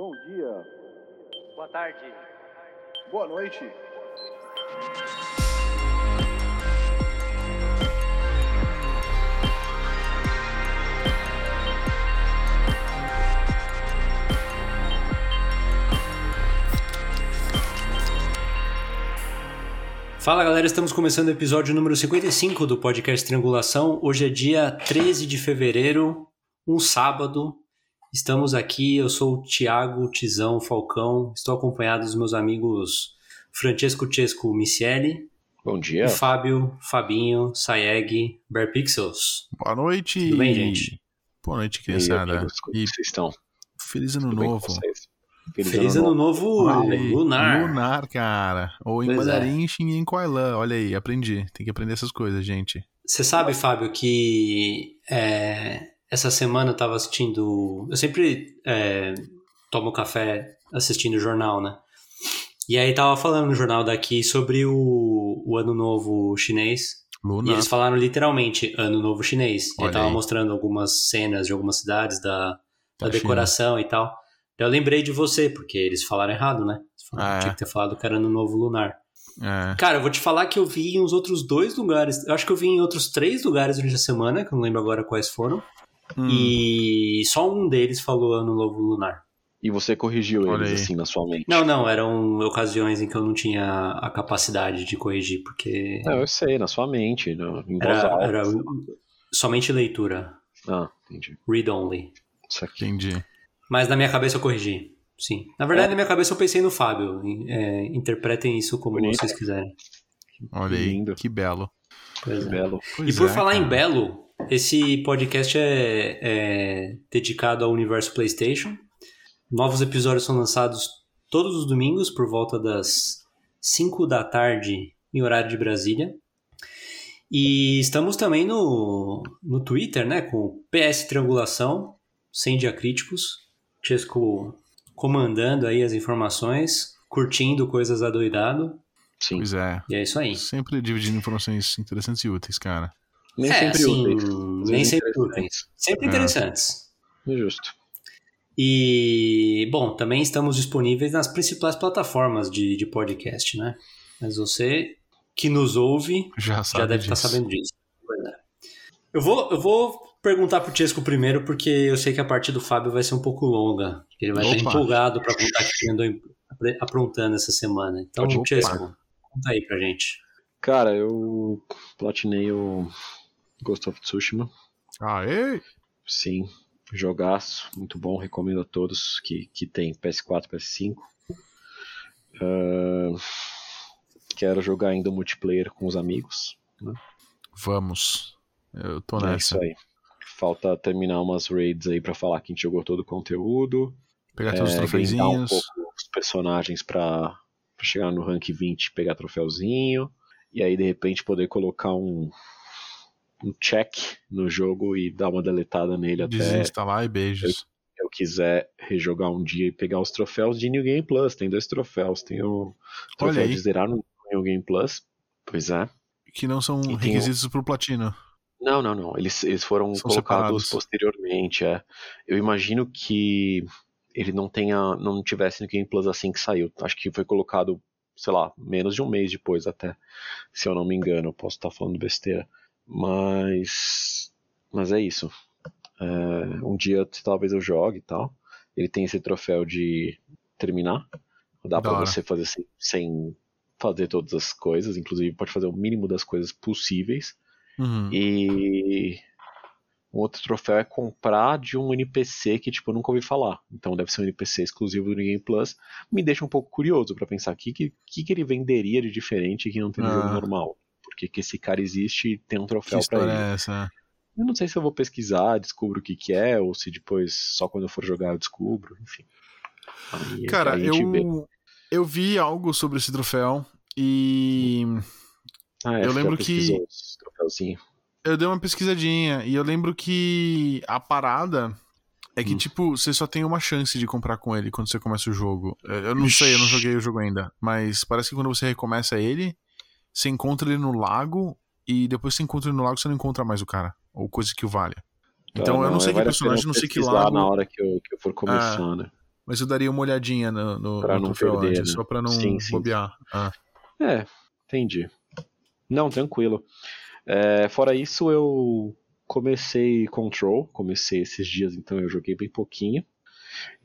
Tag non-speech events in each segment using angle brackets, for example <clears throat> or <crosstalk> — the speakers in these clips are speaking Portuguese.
Bom dia. Boa tarde. Boa noite. Fala galera, estamos começando o episódio número 55 do podcast Triangulação. Hoje é dia 13 de fevereiro, um sábado. Estamos aqui, eu sou o Thiago Tizão Falcão, estou acompanhado dos meus amigos Francesco Chesco Micieli. Bom dia. E Fábio, Fabinho, Sayeg, Bear Pixels. Boa noite. Tudo bem, gente? Boa noite, E aí, criançada. amigos, como E vocês estão? feliz ano Tudo novo. Feliz, Feliz ano novo Olha aí, lunar. Lunar, cara. Ou em Pois é. mandarim e em Koilan. Olha aí, aprendi. Tem que aprender essas coisas, gente. Você sabe, Fábio, que é, essa semana eu tava assistindo. Eu sempre é, tomo café assistindo jornal, né? E aí tava falando no jornal daqui sobre o, o Ano Novo Chinês. E Lunar. eles falaram literalmente Ano Novo Chinês. E Olha tava aí. mostrando algumas cenas de algumas cidades da, da Da decoração e tal. Eu lembrei de você, porque eles falaram errado, né? Falaram, Ah, é. Tinha que ter falado que era Ano Novo Lunar. É. Cara, eu vou te falar que eu vi em uns outros dois lugares. Eu acho que eu vi em outros três lugares durante a semana, que eu não lembro agora quais foram. Hum, E só um deles falou ano novo lunar. E você corrigiu Olha eles aí. assim na sua mente? Não, não, eram ocasiões em que eu não tinha a capacidade de corrigir, porque Não, eu sei, na sua mente, no- em voz era, alta. era somente leitura. Ah, entendi. Read only. Isso aqui. entendi. Mas na minha cabeça eu corrigi. Sim. Na verdade, na minha cabeça eu pensei no Fábio. É, interpretem isso como Bonito. vocês quiserem. Olha aí, Lindo. que belo. Pois Que é. belo. E Pois por é, falar em cara. Belo, esse podcast é, é dedicado ao universo PlayStation. Novos episódios são lançados todos os domingos por volta das 5 da tarde em horário de Brasília. E estamos também no, no Twitter, né? Com PS Triangulação, sem diacríticos. Chesco comandando aí as informações, curtindo coisas adoidado. Sim. Pois é. E é isso aí. Sempre dividindo informações interessantes e úteis, cara. Nem É, sempre assim, úteis. Nem sempre interessantes. Sempre É. interessantes. É Justo. E, bom, também estamos disponíveis nas principais plataformas de, de podcast, né? Mas você que nos ouve Já sabe já deve estar disso. sabendo disso. Pois é. Eu vou, eu vou perguntar pro Chesco primeiro, porque eu sei que a parte do Fábio vai ser um pouco longa. Ele vai estar Opa. empolgado para contar o que ele andou aprontando essa semana. Então. Chesco, conta aí pra gente. Cara, eu platinei o Ghost of Tsushima. Aê! Sim, jogaço, muito bom, recomendo a todos que, que tem PS4, PS5. Ah, quero jogar ainda multiplayer com os amigos. Vamos. Eu tô É nessa. isso aí. Falta terminar umas raids aí pra falar que a gente jogou todo o conteúdo. Pegar todos os É, um troféuzinhos. pouco os personagens pra, pra chegar no rank 20 e pegar troféuzinho. E aí, de repente, poder colocar um, um check no jogo e dar uma deletada nele até Desinstalar e beijos. eu quiser rejogar um dia e pegar os troféus de New Game Plus. Tem dois troféus. Tem o troféu de zerar no New Game Plus. Pois é. Que não são E tem o- requisitos pro platino. Não, não, não. Eles, eles foram São colocados separados. posteriormente. É. Eu imagino que ele não tenha, não tivesse no Game Plus assim que saiu. Acho que foi colocado, sei lá, menos de um mês depois até, se eu não me engano. Eu posso estar falando besteira, mas, mas é isso. É, um dia talvez eu jogue e tal. Ele tem esse troféu de terminar. Dá hora. você fazer sem, sem fazer todas as coisas, inclusive pode fazer o mínimo das coisas possíveis. Uhum. E um outro troféu é comprar de um NPC que tipo eu nunca ouvi falar. Então deve ser um NPC exclusivo do Game Plus. Me deixa um pouco curioso pra pensar o que, que, que que ele venderia de diferente que não tem no Ah. jogo normal. Porque que esse cara existe e tem um Que troféu pra história ele. é essa? Eu não sei se eu vou pesquisar, descubro o que que é, ou se depois, só quando eu for jogar, eu descubro, enfim. Aí, Cara, aí vê. eu, eu vi algo sobre esse troféu e Ah, é, eu lembro que- eu dei uma pesquisadinha e eu lembro que a parada é que, Hum. tipo, você só tem uma chance de comprar com ele quando você começa o jogo. Eu eu não sei, eu não joguei o jogo ainda, mas parece que quando você recomeça ele, você encontra ele no lago e depois você encontra ele no lago você não encontra mais o cara, ou coisa que o valha. Então Ah, eu não sei que personagem, não sei que lago. na hora que eu, que eu for começar, né? Mas eu daria uma olhadinha no, no, Pra no não troféu perder, antes, né? só pra não Sim, sim. bobear. Ah. É, entendi. Não, tranquilo. É, fora isso, eu comecei Control, comecei esses dias, então eu joguei bem pouquinho.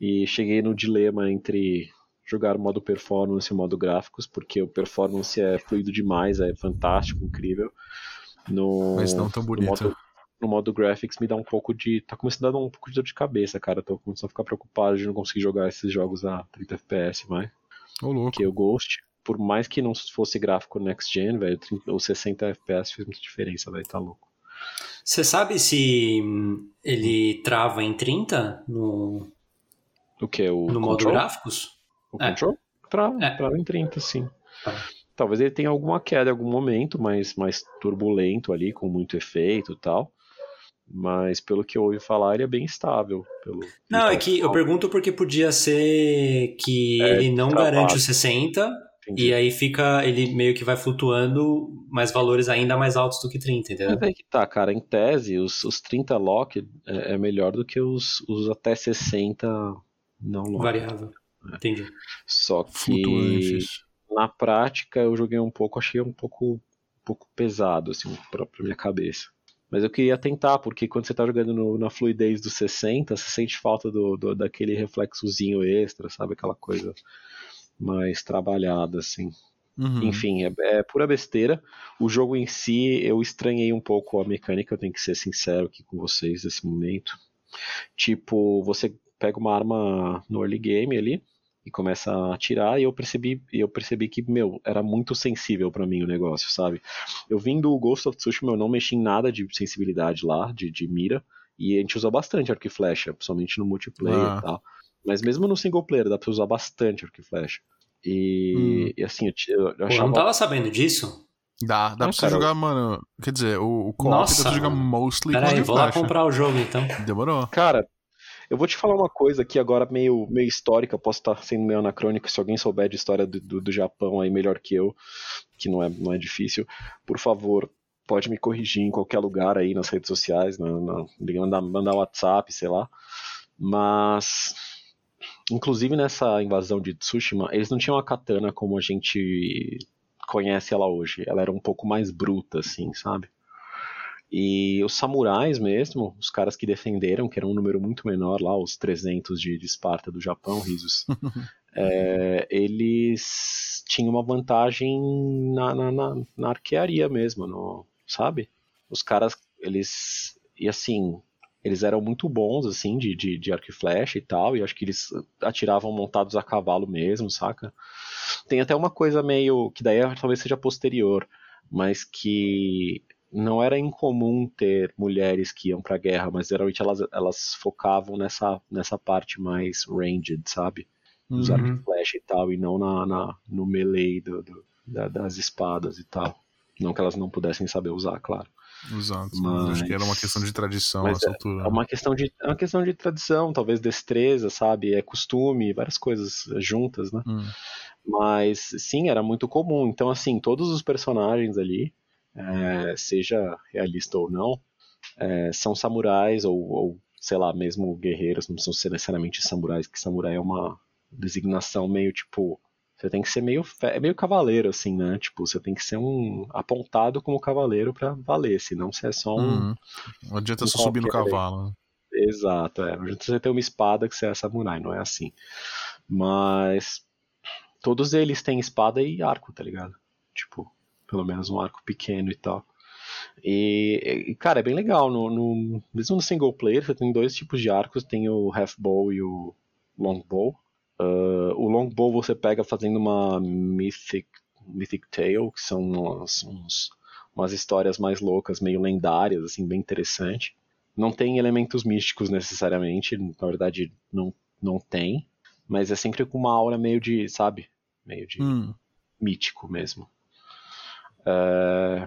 E cheguei no dilema entre jogar o modo performance e o modo gráficos, porque o performance é fluido demais, é fantástico, incrível. No, Mas não tão no bonito. modo, no modo graphics me dá um pouco de. Tá começando a dar um pouco de dor de cabeça, cara. Tô começando a ficar preocupado de não conseguir jogar esses jogos a 30 FPS mais. Ô, louco. Porque o Ghost, por mais que não fosse gráfico next gen, velho, 30 os 60 FPS fez muita diferença, velho, tá louco. Você sabe se hum, ele trava em 30 no, O que? O no modo Control? gráficos? O É. Control? Trava, É. em 30, sim. Tá. Talvez ele tenha alguma queda em algum momento, mas mais turbulento ali, com muito efeito e tal. Mas pelo que eu ouvi falar, ele é bem estável. Pelo Não, é que eu pergunto porque podia ser que É, ele não travado. garante os 60 Entendi. e aí fica, ele meio que vai flutuando, mas valores ainda mais altos do que 30, entendeu? Mas aí que tá, cara. Em tese, os, os 30 lock é, é melhor do que os, os até 60 não lock. Variável. É. Entendi. Só que Flutuantes. na prática eu joguei um pouco, achei um pouco, um pouco pesado, assim, pra, pra minha cabeça. Mas eu queria tentar, porque quando você tá jogando no- na fluidez dos 60, você sente falta do, do- daquele reflexozinho extra, sabe? Aquela coisa mais trabalhada, assim. Uhum. Enfim, é, é pura besteira. O jogo em si, eu estranhei um pouco a mecânica, eu tenho que ser sincero aqui com vocês nesse momento. Tipo, você pega uma arma no early game ali e começa a atirar e eu percebi, e eu percebi que, meu, era muito sensível pra mim o negócio, sabe? Eu vim do Ghost of Tsushima, eu não mexi em nada de sensibilidade lá, de, de mira, e a gente usa bastante arco e flecha, principalmente no multiplayer Ah. e tal. Mas mesmo no single player dá pra usar bastante arco e flecha. E, Hum. e assim, eu, eu, eu Pô, eu achava não tava sabendo disso? Dá, dá Ah, pra você cara, jogar, mano. Quer dizer, o, o co-op dá pra jogar mostly com Pera aí, arco e vou lá comprar o jogo então. Demorou. Cara, eu vou te falar uma coisa aqui agora meio, meio histórica, posso estar sendo meio anacrônico, se alguém souber de história do, do, do Japão aí melhor que eu, que não é, não é difícil, por favor, pode me corrigir em qualquer lugar aí nas redes sociais, na, na, mandar, mandar WhatsApp, sei lá. Mas, inclusive nessa invasão de Tsushima, eles não tinham a katana como a gente conhece ela hoje. Ela era um pouco mais bruta, assim, sabe? E os samurais mesmo, os caras que defenderam, que era um número muito menor lá, os 300 de, de Esparta do Japão, risos, <laughs> é, eles tinham uma vantagem na, na, na, na arquearia mesmo, no, sabe? Os caras, eles, e assim, eles eram muito bons, assim, de, de, de arco e flecha e tal, e acho que eles atiravam montados a cavalo mesmo, saca? Tem até uma coisa meio, que daí talvez seja posterior, mas que não era incomum ter mulheres que iam pra guerra, mas geralmente elas, elas focavam nessa, nessa parte mais ranged, sabe? Dos Uhum. arco e flecha e tal, e não na, na- no melee do, do- da- das espadas e tal. Não que elas não pudessem saber usar, claro. Exato. Mas- Acho que era uma questão de tradição Mas nessa altura. É uma questão de, é uma questão de tradição, talvez destreza, sabe? É costume, várias coisas juntas, né? Hum. Mas sim, era muito comum. Então, assim, todos os personagens ali, é, seja realista ou não, é, são samurais ou, ou, sei lá, mesmo guerreiros, não ser necessariamente samurais, que samurai é uma designação meio tipo. Você tem que ser meio, é meio cavaleiro, assim, né? Tipo, você tem que ser um apontado como cavaleiro pra valer, senão você é só um. Uhum. Não adianta um só subir no cavalo. né? Exato, é. Não adianta você ter uma espada que você é samurai, não é assim. Mas todos eles têm espada e arco, tá ligado? Tipo, pelo menos um arco pequeno e tal. E, cara, é bem legal. No, no- mesmo no single player, você tem dois tipos de arcos: tem o half bow e o long bow. Ah, o long bow você pega fazendo uma mythic, mythic tale, que são umas, uns- umas histórias mais loucas, meio lendárias, assim, bem interessante. Não tem elementos místicos necessariamente, na verdade não, não tem, mas é sempre com uma aura meio de, sabe, meio de Hum. mítico mesmo. É,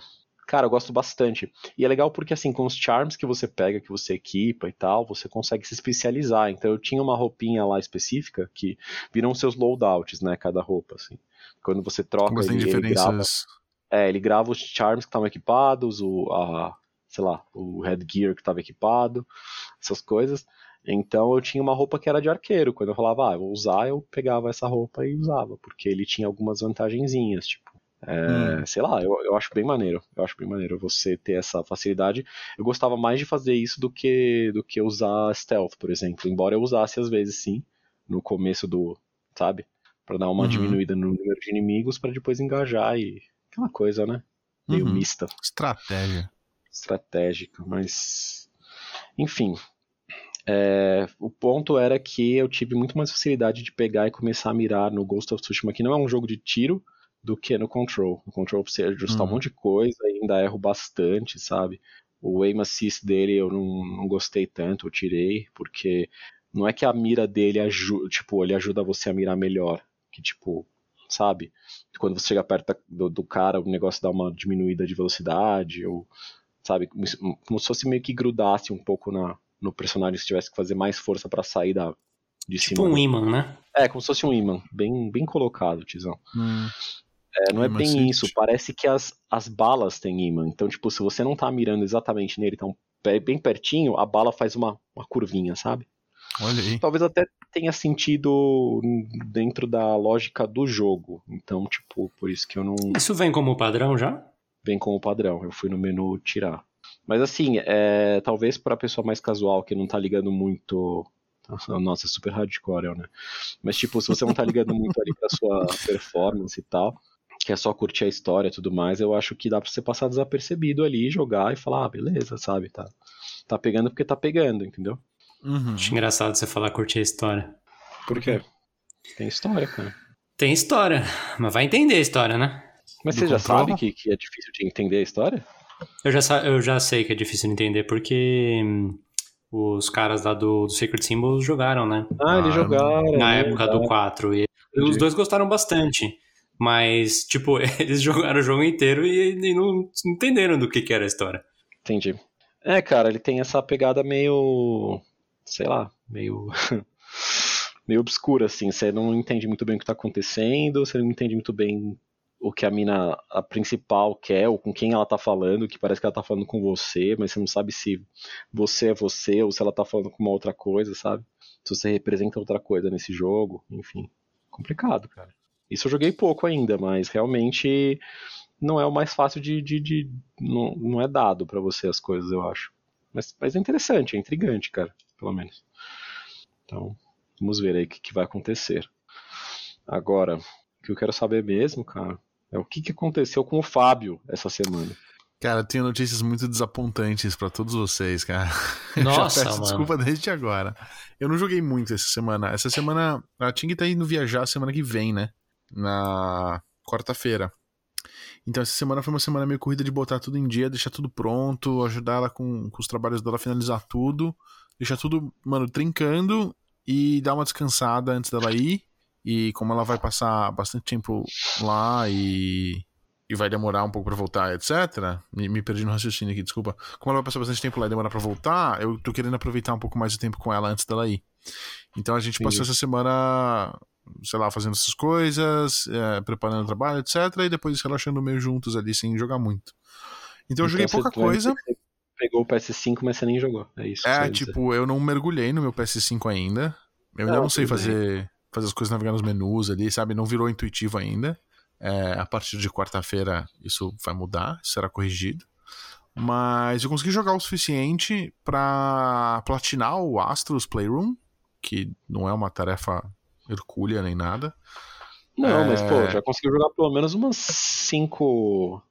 Cara, eu gosto bastante. E é legal porque, assim, com os charms que você pega, que você equipa e tal, você consegue se especializar. Então, eu tinha uma roupinha lá específica que viram seus loadouts, né? Cada roupa, assim. Quando você troca, Mas tem ele, ele grava. É, ele grava os charms que estavam equipados, o, a, sei lá, o headgear que estava equipado, essas coisas. Então eu tinha uma roupa que era de arqueiro. Quando eu falava, ah, eu vou usar, eu pegava essa roupa e usava, porque ele tinha algumas vantagenzinhas, tipo. É, hum. Sei lá, eu, eu acho bem maneiro. Eu acho bem maneiro você ter essa facilidade. Eu gostava mais de fazer isso do que do que usar stealth, por exemplo. Embora eu usasse às vezes sim, no começo do, sabe? para dar uma uhum. diminuída no número de inimigos para depois engajar e aquela coisa, né? Meio uhum. mista. Estratégia. Estratégica, mas enfim, é, o ponto era que eu tive muito mais facilidade de pegar e começar a mirar no Ghost of Tsushima, que não é um jogo de tiro, do que no Control. No Control você ajustar uhum. um monte de coisa, ainda erro bastante, sabe? O aim assist dele eu não, não gostei tanto, eu tirei, porque não é que a mira dele ajuda, tipo, ele ajuda você a mirar melhor que, tipo, sabe? Quando você chega perto do, do cara, o negócio dá uma diminuída de velocidade, ou, sabe? Como se fosse meio que grudasse um pouco na, no personagem, se tivesse que fazer mais força para sair da, de tipo cima. um imã, né? É, como se fosse um imã. Bem, bem colocado, Tizão. Hum. É, não é bem isso. Parece que as, as balas têm imã. Então, tipo, se você não tá mirando exatamente nele, tão bem pertinho, a bala faz uma, uma curvinha, sabe? Olha aí. Talvez até tenha sentido dentro da lógica do jogo. Então, tipo, por isso que eu não. Isso vem como padrão já? Vem como padrão. Eu fui no menu tirar. Mas assim, é, talvez para pessoa mais casual que não tá ligando muito. Nossa, é super hardcore, né? Mas tipo, se você não tá ligando muito ali pra sua <laughs> performance e tal, que é só curtir a história e tudo mais, eu acho que dá pra você passar desapercebido ali, jogar e falar, ah, beleza, sabe? Tá, tá pegando porque tá pegando, entendeu? Uhum. Acho engraçado você falar curtir a história. Por quê? Tem história, cara. Tem história, mas vai entender a história, né? Mas Do você já sabe que, que é difícil de entender a história? Eu já, eu já sei que é difícil de entender, porque hum, os caras lá do, do Sacred Symbols jogaram, né? Ah, eles jogaram. Na é época do 4. E os dois gostaram bastante. Mas, tipo, <laughs> eles jogaram o jogo inteiro e, e não, entenderam do que, que era a história. Entendi. É, cara, ele tem essa pegada meio sei lá, meio <laughs> meio obscura assim, você não entende muito bem o que está acontecendo, você não entende muito bem o que a mina a principal quer, ou com quem ela tá falando, que parece que ela tá falando com você, mas você não sabe se você é você ou se ela tá falando com uma outra coisa, sabe? Se você representa outra coisa nesse jogo, enfim. Complicado, cara. Isso eu joguei pouco ainda, mas realmente não é o mais fácil de. de, de não, não é dado para você as coisas, eu acho. Mas, mas é interessante, é intrigante, cara pelo menos. Então, vamos ver aí o que, que vai acontecer. Agora, o que eu quero saber mesmo, cara, é o que, que aconteceu com o Fábio essa semana. Cara, tenho notícias muito desapontantes para todos vocês, cara. <laughs> Nossa, Já peço mano. desculpa desde agora. Eu não joguei muito essa semana. Essa semana a Ting tá indo viajar semana que vem, né? Na quarta-feira. Então essa semana foi uma semana meio corrida de botar tudo em dia, deixar tudo pronto, ajudar ela com, com os trabalhos dela, finalizar tudo deixar tudo, mano, trincando e dar uma descansada antes dela ir. E como ela vai passar bastante tempo lá e, e vai demorar um pouco para voltar, etc. Me, me, perdi no raciocínio aqui, desculpa. Como ela vai passar bastante tempo lá e demorar para voltar, eu tô querendo aproveitar um pouco mais de tempo com ela antes dela ir. Então a gente Sim. passou essa semana, sei lá, fazendo essas coisas, é, preparando o trabalho, etc. E depois relaxando meio juntos ali, sem jogar muito. Então, então eu joguei pouca coisa pegou o PS5, mas você nem jogou. É isso. É, tipo, eu não mergulhei no meu PS5 ainda. Eu ainda não, não sei fazer, fazer as coisas navegar nos menus ali, sabe? Não virou intuitivo ainda. É, a partir de quarta-feira isso vai mudar, será corrigido. Mas eu consegui jogar o suficiente para platinar o Astros Playroom, que não é uma tarefa hercúlea nem nada. Não, é... mas pô, já conseguiu jogar pelo menos umas 5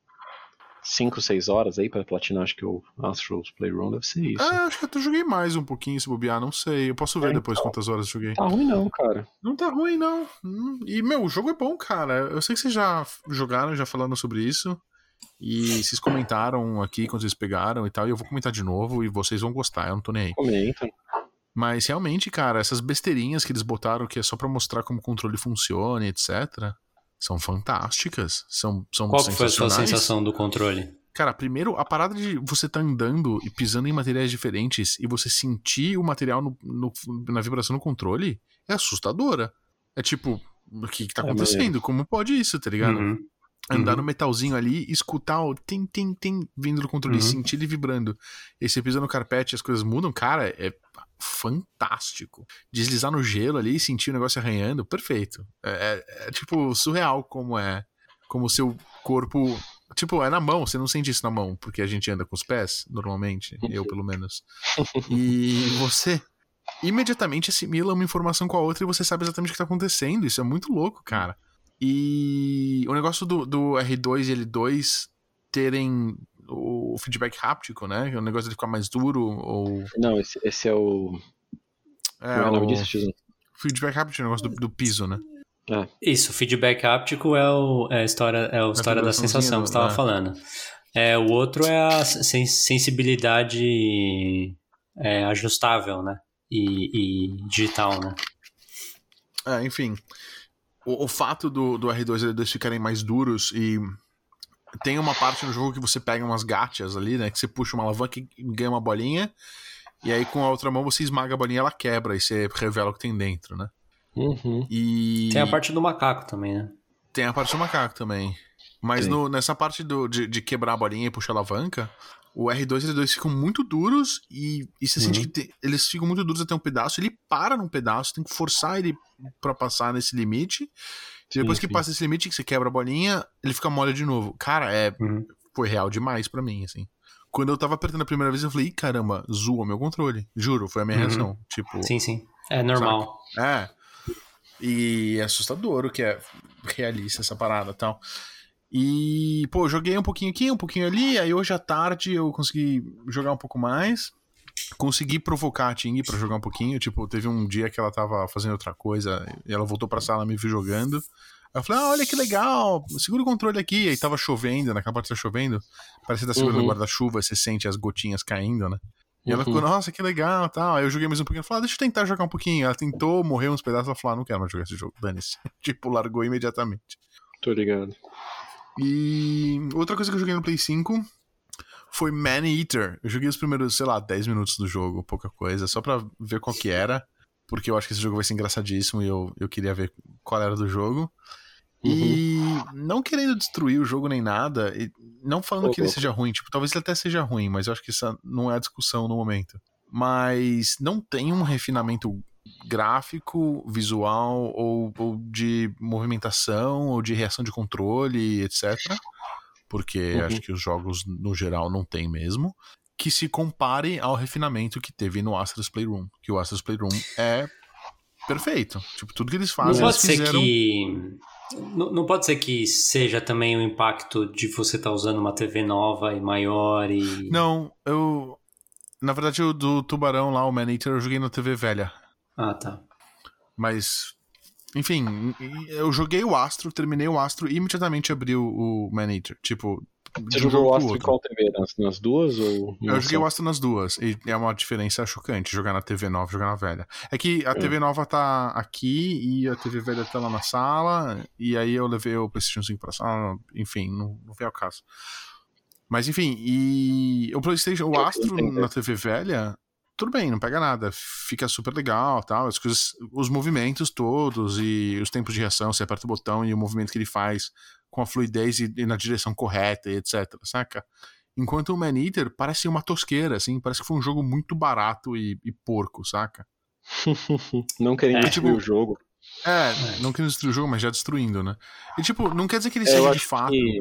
5, 6 horas aí pra platinar, acho que o Astros Playroom deve ser isso. Ah, acho que até joguei mais um pouquinho se bobear, não sei. Eu posso ver é, depois então, quantas horas eu joguei. Tá ruim não, cara. Não tá ruim não. Hum, e, meu, o jogo é bom, cara. Eu sei que vocês já jogaram, já falando sobre isso. E vocês comentaram aqui quando vocês pegaram e tal, e eu vou comentar de novo e vocês vão gostar, eu não tô nem aí. Comenta. Mas realmente, cara, essas besteirinhas que eles botaram que é só para mostrar como o controle funciona, etc são fantásticas. São, são Qual foi a sua sensação do controle? Cara, primeiro, a parada de você tá andando e pisando em materiais diferentes e você sentir o material no, no, na vibração do controle é assustadora. É tipo, o que, que tá é acontecendo? Como pode isso, tá ligado? Uhum. Andar Uhum. no metalzinho ali, escutar o tim, tim, tim vindo do controle, Uhum. sentir ele vibrando. E você pisa no carpete e as coisas mudam, cara, é fantástico. Deslizar no gelo ali, sentir o negócio arranhando, perfeito. É, é- é, tipo surreal como é. Como o seu corpo. Tipo, é na mão, você não sente isso na mão, porque a gente anda com os pés, normalmente, eu pelo menos. <laughs> E você imediatamente assimila uma informação com a outra e você sabe exatamente o que tá acontecendo. Isso é muito louco, cara. E o negócio do, do R2 e L2 terem o feedback háptico, né? O negócio de ficar mais duro ou. Não, esse, esse é o. É, Como é o nome disso, Tizão? feedback háptico, o negócio do, do piso, né? Isso, feedback áptico é, o, é a história, é a história da vibraçãozinha sensação que você estava é. falando. É, o outro é a sen- sensibilidade é, ajustável, né? E, e digital, né? É, enfim. O, o fato do, do R2 e L2 ficarem mais duros e. Tem uma parte no jogo que você pega umas gachas ali, né? Que você puxa uma alavanca e ganha uma bolinha. E aí com a outra mão você esmaga a bolinha e ela quebra. E você revela o que tem dentro, né? Uhum. E. Tem a parte do macaco também, né? Tem a parte do macaco também. Mas no- nessa parte do- de, de quebrar a bolinha e puxar a alavanca, o R2 e L2 ficam muito duros e, e você sente Uhum. que te- eles ficam muito duros até um pedaço, ele para num pedaço, tem que forçar ele pra passar nesse limite. Depois que sim. passa esse limite, que você quebra a bolinha, ele fica mole de novo. Cara, é, Uhum. foi real demais pra mim, assim. Quando eu tava apertando a primeira vez, eu falei, "Ih, caramba, zoa meu controle. Juro, foi a minha Uhum. reação. Tipo, Sim, sim. É normal. é. E é assustador o que é realista essa parada e tal. E, pô, joguei um pouquinho aqui, um pouquinho ali. Aí hoje à tarde eu consegui jogar um pouco mais. Consegui provocar a Ting pra jogar um pouquinho. Tipo, teve um dia que ela tava fazendo outra coisa e ela voltou pra sala me viu jogando. Aí eu falei, ah, olha que legal, segura o controle aqui. Aí tava chovendo, naquela parte tá chovendo. Parece que tá segurando o Uhum. guarda-chuva, você sente as gotinhas caindo, né? E ela Uhum. ficou, nossa, que legal tal. Aí eu joguei mais um pouquinho. Ela falou, ah, deixa eu tentar jogar um pouquinho. Ela tentou, morreu uns pedaços. Ela falou, ah, não quero mais jogar esse jogo, dane-se. <laughs> tipo, largou imediatamente. Tô ligado. E outra coisa que eu joguei no Play 5 foi Man Eater. Eu joguei os primeiros, sei lá, 10 minutos do jogo, pouca coisa, só pra ver qual que era. Porque eu acho que esse jogo vai ser engraçadíssimo e eu, eu queria ver qual era do jogo. E não querendo destruir o jogo nem nada, e não falando Ô, que ele louco. seja ruim, tipo, talvez ele até seja ruim, mas eu acho que essa não é a discussão no momento. Mas não tem um refinamento gráfico, visual, ou, ou de movimentação, ou de reação de controle, etc. Porque Uhum. acho que os jogos, no geral, não tem mesmo. Que se compare ao refinamento que teve no Astro's Playroom. Que o Astro's Playroom é perfeito. Tipo, tudo que eles Não fazem, pode eles ser fizeram... que. Não, não pode ser que seja também o impacto de você estar usando uma TV nova e maior e. Não, eu. Na verdade, o do Tubarão lá, o Man Eater, eu joguei na TV velha. Ah, tá. Mas. Enfim, eu joguei o Astro, terminei o Astro e imediatamente abri o, o Man Eater. Tipo. Você jogou jogo o Astro em qual TV? Nas, nas duas ou Eu joguei só? o Astro nas duas. E é uma diferença chocante jogar na TV nova e jogar na velha. É que a É. TV nova tá aqui e a TV velha tá lá na sala. E aí eu levei o PlayStation 5 pra sala. Enfim, não, não veio ao caso. Mas enfim, e o PlayStation, o Astro na TV velha, tudo bem, não pega nada. Fica super legal tal. As coisas, os movimentos todos e os tempos de reação. Você aperta o botão e o movimento que ele faz com a fluidez e, e na direção correta e etc. Saca? Enquanto o Man Eater parece uma tosqueira, assim, parece que foi um jogo muito barato e, e porco, saca? <laughs> Não querendo É, destruir tipo, o jogo. É, não querendo destruir o jogo, mas já destruindo, né? E tipo, não quer dizer que ele É, seja de fato, que-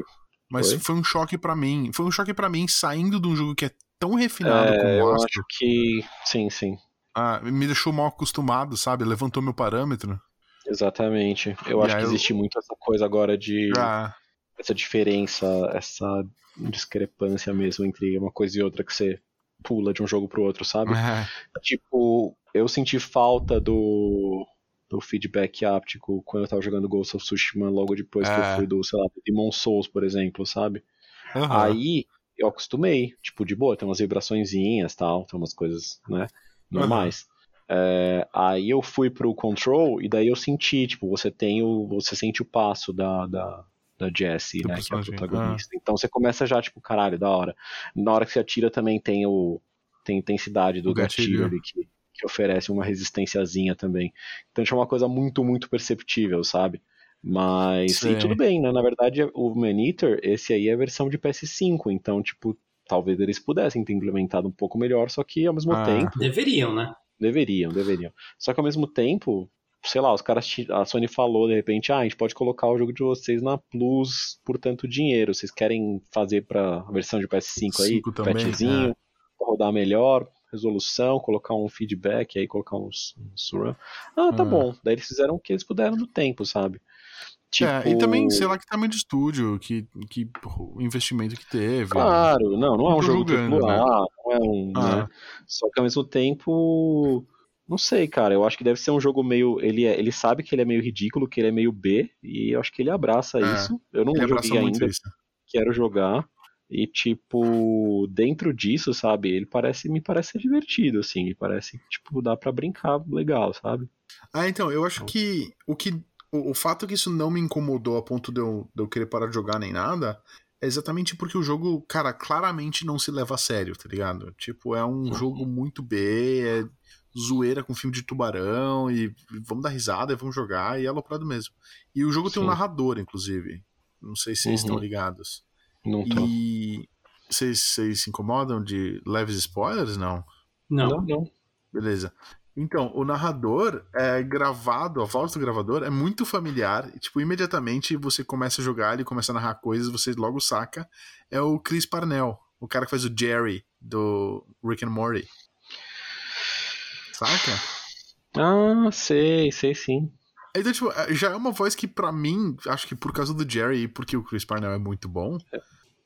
mas Oi? foi um choque pra mim. Foi um choque pra mim saindo de um jogo que é tão refinado É, como eu o acho Astro. que. Sim, sim. Ah, me deixou mal acostumado, sabe? Levantou meu parâmetro. Exatamente. Eu E acho que eu- existe muito essa coisa agora de. Ah, Essa diferença, essa discrepância mesmo entre uma coisa e outra que você pula de um jogo pro outro, sabe? é. Tipo, eu senti falta do, do feedback áptico quando eu tava jogando Ghost of Tsushima logo depois que É. eu fui do, sei lá, Demon Souls, por exemplo, sabe? Aham. Aí eu acostumei, tipo, de boa, tem umas vibraçõezinhas tal, tem umas coisas, né, normais. É, aí eu fui pro Control e daí eu senti, tipo, você tem o. Você sente o passo da, da, da Jessie, né? Que é a protagonista. Então você começa já, tipo, caralho, da hora. Na hora que você atira também tem o. Tem a intensidade do O gatilho. gatilho, ali que, que oferece uma resistênciazinha também. Então tinha uma coisa muito, muito perceptível, sabe? Mas, Sim. e tudo bem, né? Na verdade, o Maneater, esse aí é a versão de PS5, então, tipo, talvez eles pudessem ter implementado um pouco melhor, só que ao mesmo Ah. tempo, Deveriam, né? deveriam, deveriam. Só que ao mesmo tempo, sei lá, os caras, a Sony falou de repente, ah, a gente pode colocar o jogo de vocês na Plus por tanto dinheiro, vocês querem fazer pra versão de PS5 aí, Cinco também, patchzinho, é. pra rodar melhor, resolução, colocar um feedback aí, colocar uns, uns. Ah, tá Ah. bom. Daí eles fizeram o que eles puderam no tempo, sabe? Tipo, É, e também, sei lá, que tamanho de estúdio, que, que investimento que teve. Claro, não, não é um jogo julgando, triplo A, né? não é um, Ah. né? Só que ao mesmo tempo, não sei, cara, eu acho que deve ser um jogo meio, ele é- ele sabe que ele é meio ridículo, que ele é meio B, e eu acho que ele abraça É, isso. Eu não joguei ainda, isso. quero jogar. E tipo, dentro disso, sabe, ele parece me parece ser divertido assim, me parece que tipo dá pra brincar legal, sabe? Ah, então, eu acho que o que. O, o fato que isso não me incomodou a ponto de eu, de eu querer parar de jogar nem nada é exatamente porque o jogo, cara, claramente não se leva a sério, tá ligado? Tipo, é um jogo muito B, é zoeira com filme de tubarão e vamos dar risada e vamos jogar e é aloprado mesmo. E o jogo tem um Sim. narrador, inclusive. Não sei se vocês Uhum. estão ligados. Não tô. E vocês, vocês se incomodam de leves spoilers? Não. Não. Não, não. Beleza. Então, o narrador é gravado, a voz do gravador é muito familiar. E, tipo, imediatamente você começa a jogar, ele começa a narrar coisas, você logo saca. É o Chris Parnell, o cara que faz o Jerry do Rick and Morty. Saca? Ah, sei, sei sim. Então, tipo, já é uma voz que pra mim, acho que por causa do Jerry e porque o Chris Parnell é muito bom,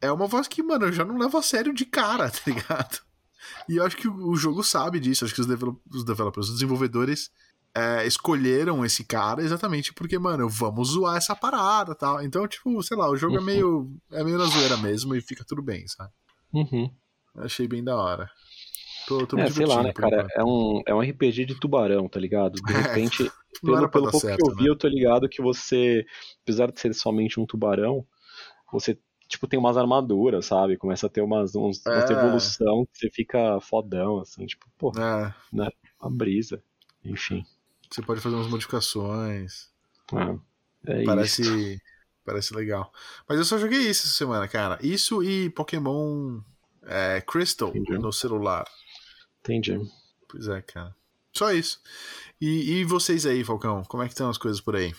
é uma voz que, mano, eu já não levo a sério de cara, <laughs> tá ligado? E eu acho que o jogo sabe disso, acho que os, develop- os developers, os desenvolvedores é, escolheram esse cara exatamente porque, mano, vamos zoar essa parada e tal. Então, tipo, sei lá, o jogo é Uhum. meio, é meio na zoeira mesmo e fica tudo bem, sabe? Uhum. Achei bem da hora. Tô, tô É, sei lá, né, cara? É um, é um RPG de tubarão, tá ligado? De <laughs> repente, Não era pelo, pelo pouco certo, que eu vi, né? eu tô ligado que você, apesar de ser somente um tubarão, você, tipo, tem umas armaduras, sabe? Começa a ter umas, uns, É. evolução que você fica fodão, assim, tipo, pô, É, uma brisa. Enfim. você pode fazer umas modificações. É, é Parece, isso. parece legal. Mas eu só joguei isso essa semana, cara. Isso e Pokémon é, Crystal Entendi. no celular. Entendi. Pois é, cara. Só isso. E, e vocês aí, Falcão? Como é que estão as coisas por aí?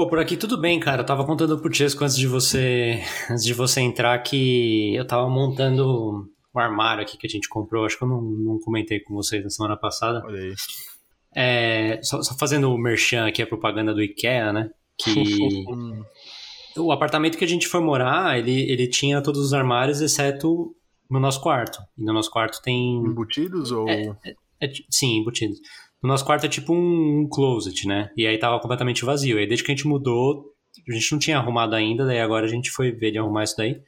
Pô, por aqui tudo bem, cara. Eu tava contando pro Chesco antes de você antes de você entrar que eu tava montando o armário aqui que a gente comprou. Acho que eu não, não comentei com vocês na semana passada. Olha aí. É, só, só fazendo o merchan aqui, a propaganda do IKEA, né? Que <laughs> o apartamento que a gente foi morar, ele, ele tinha todos os armários, exceto no nosso quarto. E no nosso quarto tem. embutidos ou. é ti- sim, embutidos. No nosso quarto é tipo um, um closet, né? E aí tava completamente vazio. E aí desde que a gente mudou, a gente não tinha arrumado ainda, daí agora a gente foi ver de arrumar isso daí.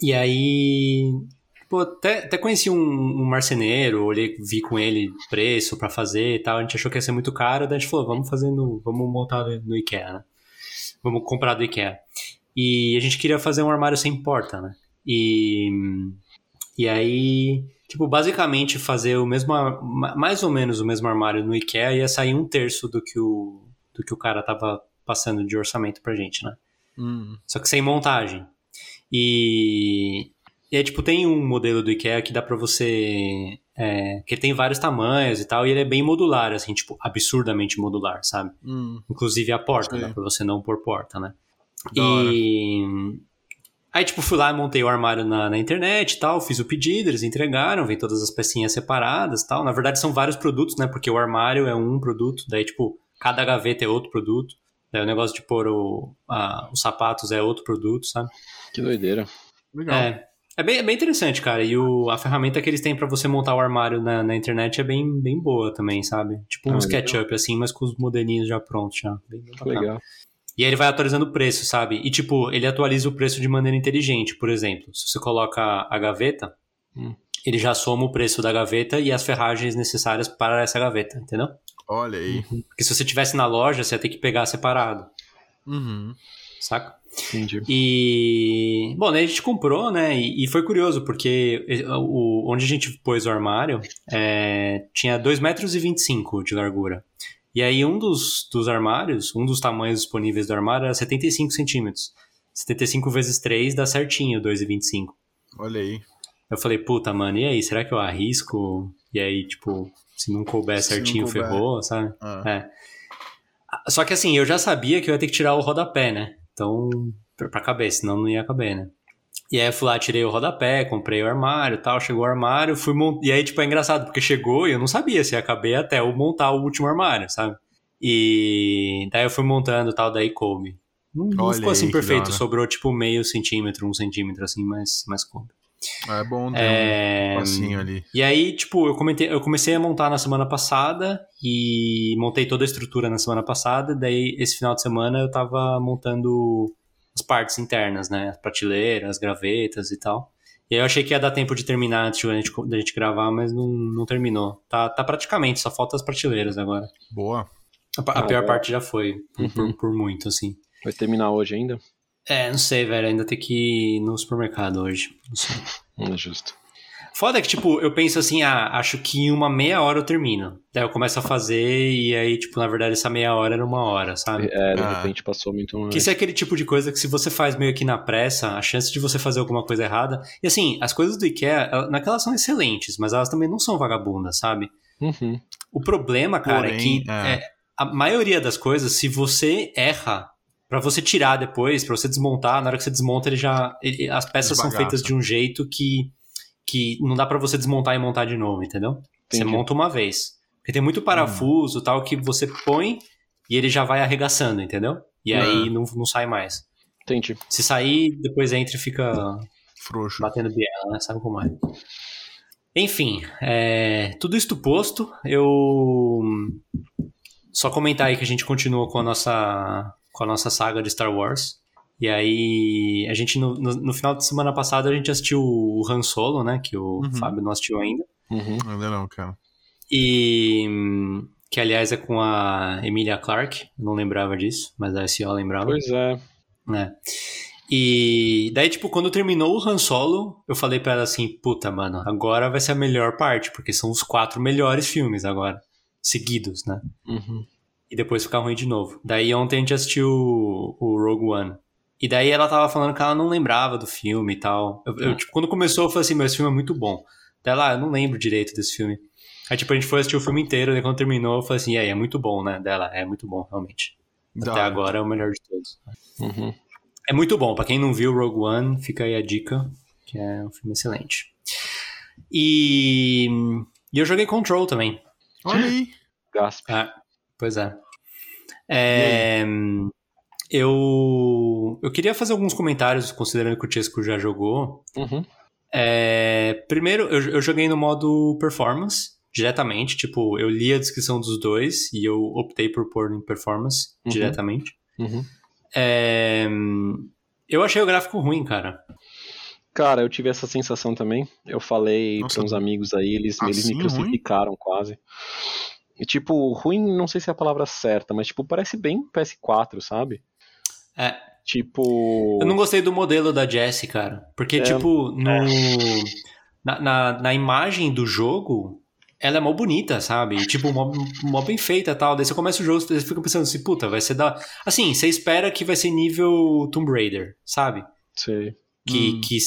E aí. Pô, até, até conheci um, um marceneiro, olhei, vi com ele preço pra fazer e tal. A gente achou que ia ser muito caro, daí a gente falou, vamos fazer no. Vamos montar no IKEA, né? Vamos comprar do IKEA. E a gente queria fazer um armário sem porta, né? E. E aí, tipo, basicamente fazer o mesmo, mais ou menos o mesmo armário no IKEA ia sair um terço do que o, do que o cara tava passando de orçamento pra gente, né? Hum, Só que sem montagem. E, e aí, tipo, tem um modelo do IKEA que dá pra você. É, que ele tem vários tamanhos e tal, e ele é bem modular, assim, tipo, absurdamente modular, sabe? hum, Inclusive a porta, Sim. dá pra você não pôr porta, né? Da hora. Aí, tipo, fui lá e montei o armário na, na internet e tal, fiz o pedido, eles entregaram, vem todas as pecinhas separadas e tal. Na verdade, são vários produtos, né? Porque o armário é um produto, daí, tipo, cada gaveta é outro produto. Daí o negócio de pôr o, a- os sapatos é outro produto, sabe? Que doideira. legal. É. É bem, é bem interessante, cara. E o, a ferramenta que eles têm pra você montar o armário na, na internet é bem, bem boa também, sabe? Tipo um Ah, SketchUp, assim, mas com os modelinhos já prontos, já. Bem, bem legal. E aí ele vai atualizando o preço, sabe? E tipo, ele atualiza o preço de maneira inteligente. Por exemplo, se você coloca a gaveta, Hum. ele já soma o preço da gaveta e as ferragens necessárias para essa gaveta, entendeu? Olha aí. Porque se você tivesse na loja, você ia ter que pegar separado, Uhum. saca? Entendi. E. Bom, daí a gente comprou, né? E, e foi curioso, porque o, onde a gente pôs o armário é, tinha 2,25 metros de largura. E aí um dos, dos armários, um dos tamanhos disponíveis do armário era 75 centímetros. 75 vezes 3 dá certinho 2,25. Olha aí. Eu falei, puta, mano, e aí, será que eu arrisco? E aí, tipo, se não couber Se não certinho, couber. ferrou, sabe? Ah. É. Só que assim, eu já sabia que eu ia ter que tirar o rodapé, né? Então, pra caber, senão não ia caber, né? E aí eu fui lá, tirei o rodapé, comprei o armário tal, chegou o armário, fui montar. E aí, tipo, é engraçado, porque chegou e eu não sabia se ia caber até eu montar o último armário, sabe? E daí eu fui montando e tal, daí coube. Não, não ficou assim aí, perfeito, sobrou tipo meio centímetro, um centímetro assim, mas, mas coube. Ah, É bom ter É... um passinho ali. E aí, tipo, eu, comentei, eu comecei a montar na semana passada e montei toda a estrutura na semana passada. Daí, esse final de semana, eu tava montando as partes internas, né? As prateleiras, as gravetas e tal. E aí eu achei que ia dar tempo de terminar antes de a gente, da gente gravar, mas não, não terminou. Tá, tá praticamente, só falta as prateleiras agora. Boa. A, a Ah, pior parte já foi, por, por- Uhum. por muito, assim. Vai terminar hoje ainda? É, não sei, velho. Ainda tem que ir no supermercado hoje. Não sei. Hum, justo. Foda que, tipo, eu penso assim, ah, acho que em uma meia hora eu termino. Daí eu começo a fazer e aí, tipo, na verdade essa meia hora era uma hora, sabe? É, de Ah. repente passou muito mais. Que isso é aquele tipo de coisa que se você faz meio que na pressa, a chance de você fazer alguma coisa errada... E assim, as coisas do IKEA, ela- não é que elas são excelentes, mas elas também não são vagabundas, sabe? Uhum. O problema, cara, é Porém, que é. é, a maioria das coisas, se você erra, pra você tirar depois, pra você desmontar, na hora que você desmonta, ele já. ele- as peças são Desbagaça. feitas de um jeito que, que não dá pra você desmontar e montar de novo, entendeu? Você Entendi. monta uma vez. Porque tem muito parafuso Hum. tal que você põe e ele já vai arregaçando, entendeu? E aí Ah. não, não sai mais. Entendi. Se sair, depois entra e fica Frouxo. batendo biela, né? Sabe como é? Enfim, é, tudo isto posto, eu só comentar aí que a gente continua com a nossa com a nossa saga de Star Wars. E aí, a gente no, no, no final de semana passada a gente assistiu o Han Solo, né? Que o Uhum. Fábio não assistiu ainda. Uhum. Ainda não, cara. E que aliás é com a Emilia Clarke, não lembrava disso, mas a SEO lembrava. Pois é. né? E daí, tipo, quando terminou o Han Solo, eu falei pra ela assim, puta, mano, agora vai ser a melhor parte, porque são os quatro melhores filmes agora, seguidos, né? Uhum. E depois ficar ruim de novo. Daí ontem a gente assistiu o, o Rogue One. E daí ela tava falando que ela não lembrava do filme e tal. Eu, eu, tipo, quando começou, eu falei assim, meu, esse filme é muito bom. Daí ela, ah, eu não lembro direito desse filme. Aí, tipo, a gente foi assistir o filme inteiro, daí quando terminou, eu falei assim, e aí, é muito bom, né? Dela, é muito bom, realmente. Da Até agora é o melhor de todos. Uhum. É muito bom. Pra quem não viu Rogue One, fica aí a dica, que é um filme excelente. E, e eu joguei Control também. Olha aí. Gasp. Ah, pois é. É, eu, eu queria fazer alguns comentários, considerando que o Chesco já jogou. Uhum. É, primeiro, eu, eu joguei no modo performance, diretamente. Tipo, eu li a descrição dos dois e eu optei por pôr em performance, Uhum. diretamente. Uhum. É, eu achei o gráfico ruim, cara. Cara, eu tive essa sensação também. Eu falei Nossa. pra uns amigos aí, eles, eles Assim, me ruim? crucificaram quase. E, tipo, ruim, não sei se é a palavra certa, mas, tipo, parece bem PS4, sabe? É. Tipo. Eu não gostei do modelo da Jessie, cara. Porque, É, tipo, no, na, na, na imagem do jogo, ela é mó bonita, sabe? E, tipo, mó, mó bem feita e tal. Daí você começa o jogo, você fica pensando assim, puta, vai ser da. Assim, você espera que vai ser nível Tomb Raider, sabe? Sei. Que, Hum. que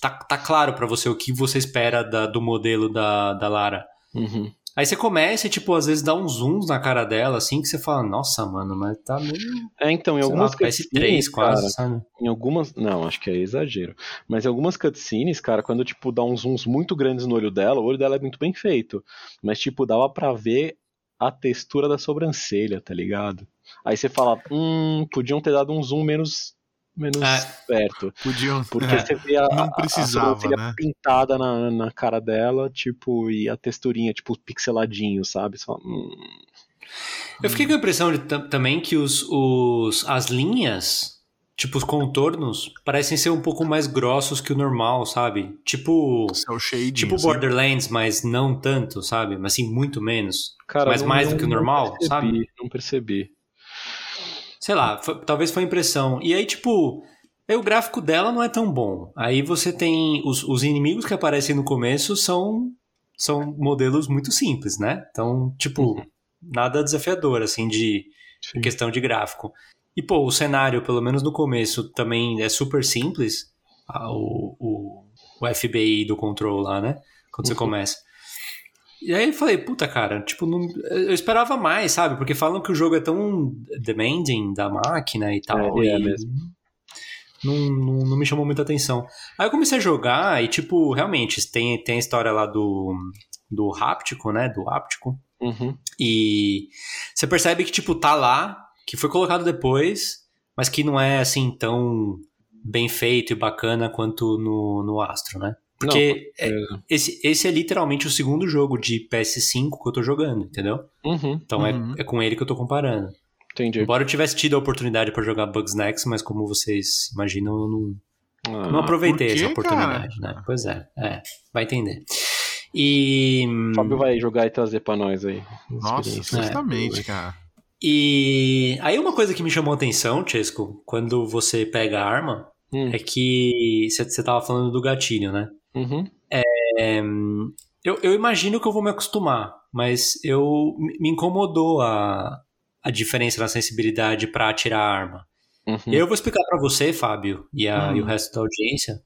tá, tá claro pra você o que você espera da, do modelo da, da Lara. Uhum. Aí você começa e, tipo, às vezes dá uns zooms na cara dela, assim, que você fala, nossa, mano, mas tá meio. É, então, em lá, algumas PS3 cutscenes, quase, sabe? em algumas. Não, acho que é exagero. Mas em algumas cutscenes, cara, quando, tipo, dá uns zooms muito grandes no olho dela, o olho dela é muito bem feito. Mas, tipo, dava pra ver a textura da sobrancelha, tá ligado? Aí você fala, hum, podiam ter dado um zoom menos. Menos É. perto. Podiam. Porque É. você vê a, Não precisava, a né? pintada na, na cara dela, tipo, e a texturinha, tipo, pixeladinho, sabe? Só, hum, Eu fiquei com a impressão de, tam- também que os, os, as linhas, tipo os contornos, parecem ser um pouco mais grossos que o normal, sabe? Tipo, shading. tipo assim. Borderlands, mas não tanto, sabe? Mas assim, muito menos. cara, Mas não- mais do não- que o normal, percebi, sabe? Não percebi. Sei lá, foi- talvez foi impressão. E aí, tipo, aí o gráfico dela não é tão bom. Aí você tem. Os, os inimigos que aparecem no começo são, são modelos muito simples, né? Então, tipo, nada desafiador, assim, de questão de gráfico. E, pô, o cenário, pelo menos no começo, também é super simples. Ah, o, o, o FBI do control lá, né? Quando você Uhum. começa. E aí eu falei, puta, cara, tipo, não- eu esperava mais, sabe? Porque falam que o jogo é tão demanding da máquina e tal. É, é e mesmo. Não, não, não me chamou muita atenção. Aí eu comecei a jogar e, tipo, realmente, tem, tem a história lá do, do háptico, né? Do háptico. Uhum. E você percebe que, tipo, tá lá, que foi colocado depois, mas que não é assim tão bem feito e bacana quanto no, no Astro, né? Porque é- É. esse, esse é literalmente o segundo jogo de PS5 que eu tô jogando, entendeu? Uhum. Então é- Uhum. é, com ele que eu tô comparando. Entendi. Embora eu tivesse tido a oportunidade pra jogar Bugsnax, mas como vocês imaginam, eu não, Ah, não aproveitei quê, essa oportunidade, né? Pois é, é, vai entender. E. o Fábio vai jogar e trazer pra nós aí. Nossa, experiências. certamente, cara. E aí uma coisa que me chamou a atenção, Chesco, quando você pega a arma, Hum. é que você tava falando do gatilho, né? Uhum. É, eu, eu imagino que eu vou me acostumar, mas eu me incomodou a, a diferença na sensibilidade pra atirar a arma. Uhum. E eu vou explicar pra você, Fábio, e, a- Hum. e o resto da audiência,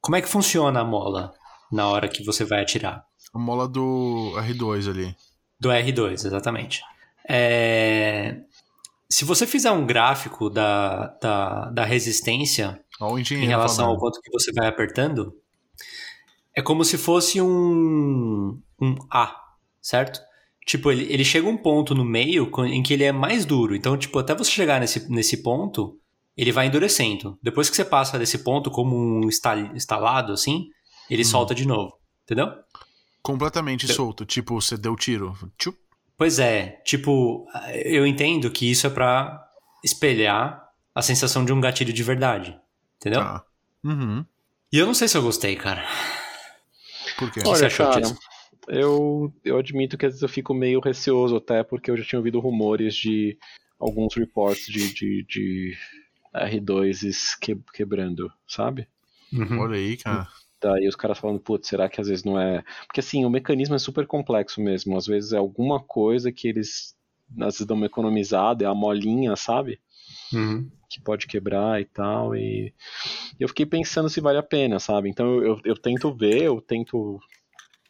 como é que funciona a mola na hora que você vai atirar. A mola do R2 ali. Do R2, exatamente. É, Se você fizer um gráfico da, da, da resistência em relação ao falando. quanto que você vai apertando, é como se fosse um, um A, certo? Tipo, ele, ele chega um ponto no meio em que ele é mais duro. Então, tipo, até você chegar nesse, nesse ponto, ele vai endurecendo. Depois que você passa desse ponto como um estal- estalado, assim, ele Uhum. solta de novo. Entendeu? Completamente solto. Tipo, você deu tiro. Tchup. Pois é, tipo, eu entendo que isso é pra espelhar a sensação de um gatilho de verdade. Entendeu? Tá. Uhum. E eu não sei se eu gostei, cara. Por quê? que Olha, você achou cara, disso? eu, eu admito que às vezes eu fico meio receoso até, porque eu já tinha ouvido rumores de alguns reports de, de, de R2s que, quebrando, sabe? Uhum. Olha aí, cara. Daí os caras falando, putz, será que às vezes não é. Porque assim, o mecanismo é super complexo mesmo. Às vezes é alguma coisa que eles às vezes dão uma economizada, é a molinha, sabe? Uhum. que pode quebrar e tal. E eu fiquei pensando se vale a pena, sabe? Então eu, eu, tento ver, eu tento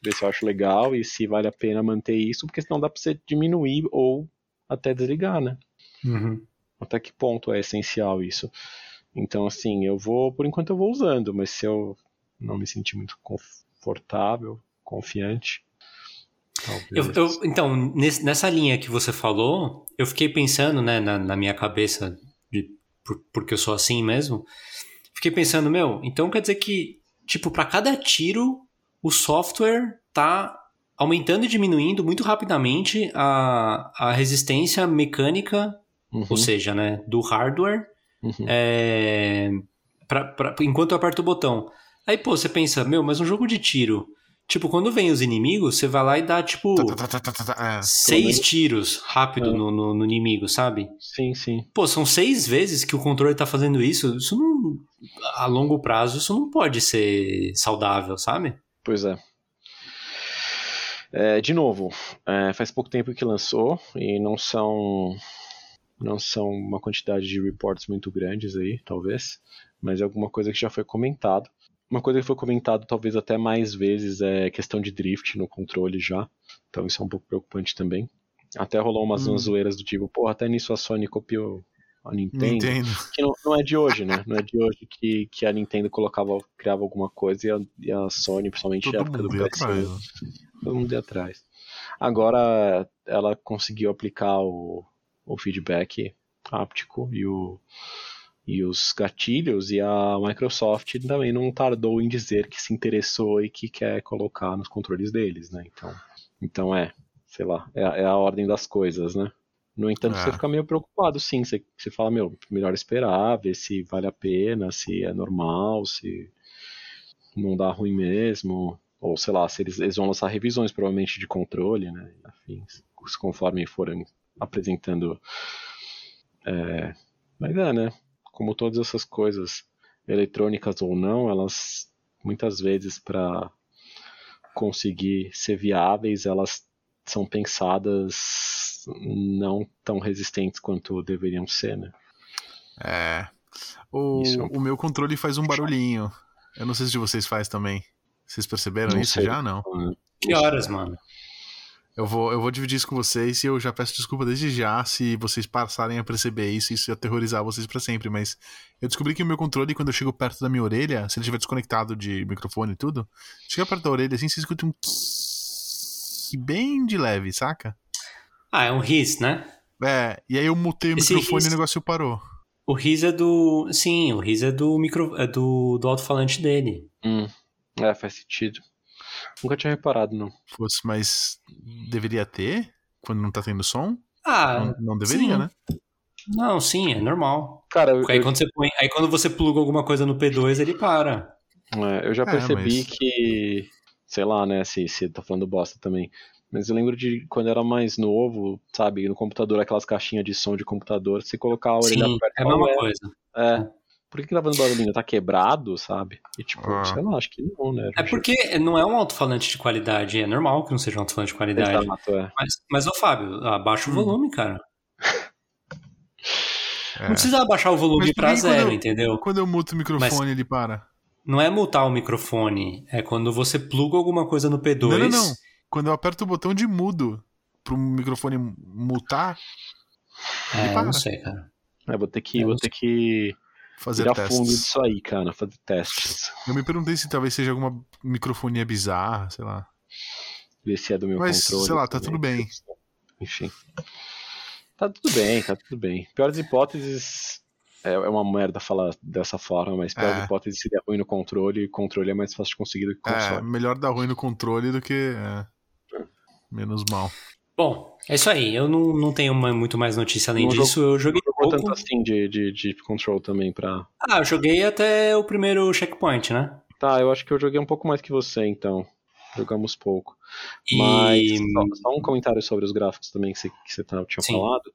ver se eu acho legal e se vale a pena manter isso, porque senão dá pra você diminuir ou até desligar, né? Uhum. Até que ponto é essencial isso. Então, assim, eu vou, por enquanto eu vou usando, mas se eu não me sentir muito confortável, confiante. Eu, eu- então, nesse- nessa linha que você falou, eu fiquei pensando, né, na, na minha cabeça, de- por- porque eu sou assim mesmo, fiquei pensando, meu, então quer dizer que, tipo, para cada tiro, o software tá aumentando e diminuindo muito rapidamente a, a resistência mecânica, Uhum, ou seja, né, do hardware, uhum. é, pra- pra- enquanto eu aperto o botão. Aí, pô, você pensa, meu, mas um jogo de tiro, tipo, quando vem os inimigos, você vai lá e dá, tipo, Tá, tá, tá, tá, tá, tá, é. seis tiros rápido É. no, no- no inimigo, sabe? Sim, sim. Pô, são seis vezes que o controle tá fazendo isso. Isso não. A longo prazo, isso não pode ser saudável, sabe? Pois é. É, de novo, é, faz pouco tempo que lançou e não são não são uma quantidade de reports muito grandes aí, talvez, mas é alguma coisa que já foi comentado. Uma coisa que foi comentado talvez até mais vezes é questão de drift no controle já, então isso é um pouco preocupante também. Até rolou umas Hum. zoeiras do tipo, porra, até nisso a Sony copiou a Nintendo. Nintendo. Que não, não é de hoje, né? Não é de hoje que, que a Nintendo colocava, criava alguma coisa e a, e a Sony, principalmente na época do mundo ia PS1, atrás. né? todo mundo ia atrás. Agora ela conseguiu aplicar o, o feedback áptico e, o, e os gatilhos, e a Microsoft também não tardou em dizer que se interessou e que quer colocar nos controles deles, né? Então, então é, sei lá, é, a- é a ordem das coisas, né? No entanto, É. você fica meio preocupado, sim. Você, você fala, meu, melhor esperar, ver se vale a pena, se é normal, se não dá ruim mesmo. Ou sei lá, se eles, eles vão lançar revisões provavelmente de controle, né? Afins, conforme forem apresentando. É, mas é, né? Como todas essas coisas, eletrônicas ou não, elas muitas vezes para conseguir ser viáveis, elas são pensadas não tão resistentes quanto deveriam ser, né? É. O, Isso. o meu controle faz um barulhinho. Eu não sei se de vocês faz também. Vocês perceberam Não isso sei. já? Não. Que horas, mano? Eu vou, eu vou dividir isso com vocês e eu já peço desculpa desde já se vocês passarem a perceber isso e isso aterrorizar vocês pra sempre, mas eu descobri que o meu controle, quando eu chego perto da minha orelha, se ele estiver desconectado de microfone e tudo, chega perto da orelha assim, você escuta um bem de leve, saca? Ah, é um RIS, né? É, e aí eu mutei o Esse microfone e o negócio parou. O RIS é do. Sim, o RIS é do micro. é do, do alto-falante dele. Hum, é, faz sentido. Nunca tinha reparado, não. Fosse, mas deveria ter quando não tá tendo som? Ah, não, não deveria, sim. né? não, sim, é normal. Cara, eu, Porque aí eu- quando você põe. Aí quando você pluga alguma coisa no P2, ele para. é, eu já É, percebi mas- que, sei lá, né, se, se tá falando bosta também. Mas eu lembro de quando eu era mais novo, sabe, no computador, aquelas caixinhas de som de computador, você colocar a orelha Sim, perto é a mesma "Ué, coisa. É. Por que, que tá fazendo barulhinho? Tá quebrado, sabe? E tipo, Ah. sei lá, acho que não, né? É porque não é um alto-falante de qualidade. É normal que não seja um alto-falante de qualidade. Exato, é. Mas, mas, ô Fábio, abaixa o Hum. volume, cara. É. Não precisa abaixar o volume Mas pra zero, eu- entendeu? Quando eu muto o microfone, ele para. Não é mutar o microfone, é quando você pluga alguma coisa no P2. Não, não, não. Quando eu aperto o botão de mudo pro microfone mutar, É, para. não sei, cara. É, vou ter que, Eu vou ter que fazer ir a fundo testes. disso aí, cara, fazer testes. Eu me perguntei se talvez seja alguma microfonia bizarra, sei lá. Ver se é do meu Mas, controle. sei lá, tá também. tudo bem. Enfim. Tá tudo bem, tá tudo bem. Piores hipóteses. É, é uma merda falar dessa forma, mas piores É. hipóteses seria ruim no controle, e controle é mais fácil de conseguir do que É, console. melhor dar ruim no controle do que. é, menos mal. Bom, é isso aí. Eu não, não tenho uma- muito mais notícia além Não disso. Eu joguei Pouco. tanto assim de, de, de control também pra. Ah, eu joguei até o primeiro checkpoint, né? Tá, eu acho que eu joguei um pouco mais que você, então. Jogamos pouco. E. Mas só, só um comentário sobre os gráficos também que você, que você tá- tinha Sim. falado.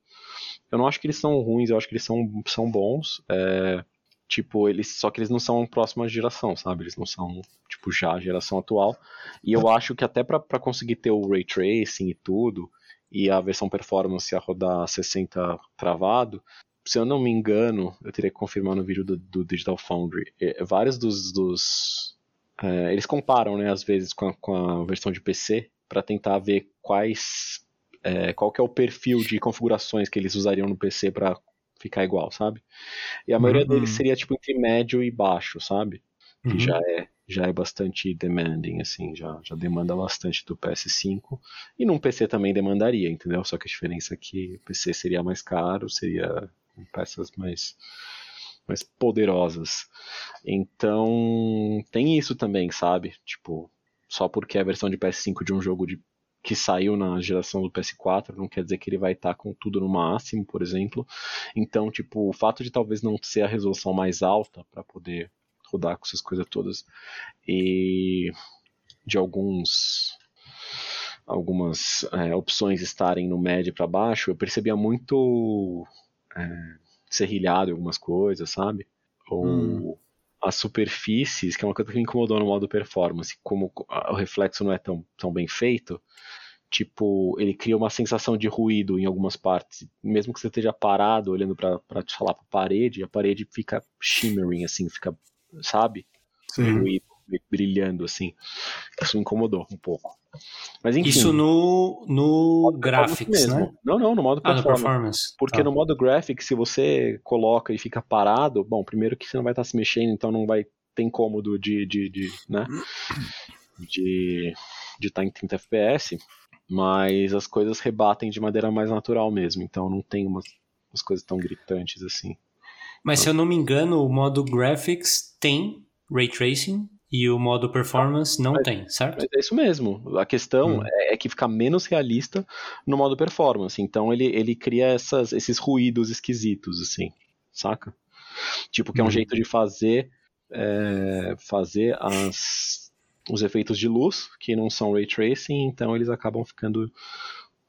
Eu não acho que eles são ruins, eu acho que eles são, são bons. é, tipo, eles. Só que eles não são próxima geração, sabe? Eles não são, tipo, já a geração atual. E eu acho que até pra conseguir ter o Ray Tracing e tudo, e a versão performance a rodar 60 travado, se eu não me engano, eu teria que confirmar no vídeo do, do Digital Foundry. vários dos. dos é, eles comparam, né, às vezes, com a, com a versão de PC para tentar ver quais. é, qual que é o perfil de configurações que eles usariam no PC para ficar igual, sabe? E a maioria Uhum. deles seria tipo entre médio e baixo, sabe? Que Uhum. já é já é bastante demanding, assim, já, já demanda bastante do PS5. E num PC também demandaria, entendeu? Só que a diferença é que o PC seria mais caro, seria com peças mais, mais poderosas. Então, tem isso também, sabe? Tipo, só porque é a versão de PS5 de um jogo de, que saiu na geração do PS4, não quer dizer que ele vai estar com tudo no máximo, por exemplo. Então, tipo, o fato de talvez não ser a resolução mais alta para poder rodar com essas coisas todas e de alguns algumas é, opções estarem no médio para baixo, eu percebia muito é, serrilhado em algumas coisas, sabe? Ou Hum. as superfícies, que é uma coisa que me incomodou no modo performance, como o reflexo não é tão, tão bem feito, tipo, ele cria uma sensação de ruído em algumas partes. Mesmo que você esteja parado olhando para te falar para parede, a parede fica shimmering assim, fica, sabe? Ruído, brilhando assim. Isso me incomodou um pouco. Mas enfim, Isso no, no performance graphics, mesmo. né? Não, não, no modo Ah, no performance. performance. Porque Tá. no modo graphics, se você coloca e fica parado, bom, primeiro que você não vai estar se mexendo, então não vai ter incômodo de, de, de né? De de estar em 30 FPS, mas as coisas rebatem de maneira mais natural mesmo, então não tem umas, umas coisas tão gritantes assim. Mas se eu não me engano, o modo graphics tem ray tracing e o modo performance não Mas- tem, certo? É isso mesmo. A questão Hum. é, é que fica menos realista no modo performance. Então ele, ele cria essas, esses ruídos esquisitos, assim, saca? Tipo, que é um Hum. jeito de fazer é, fazer as, os efeitos de luz, que não são ray tracing, então eles acabam ficando um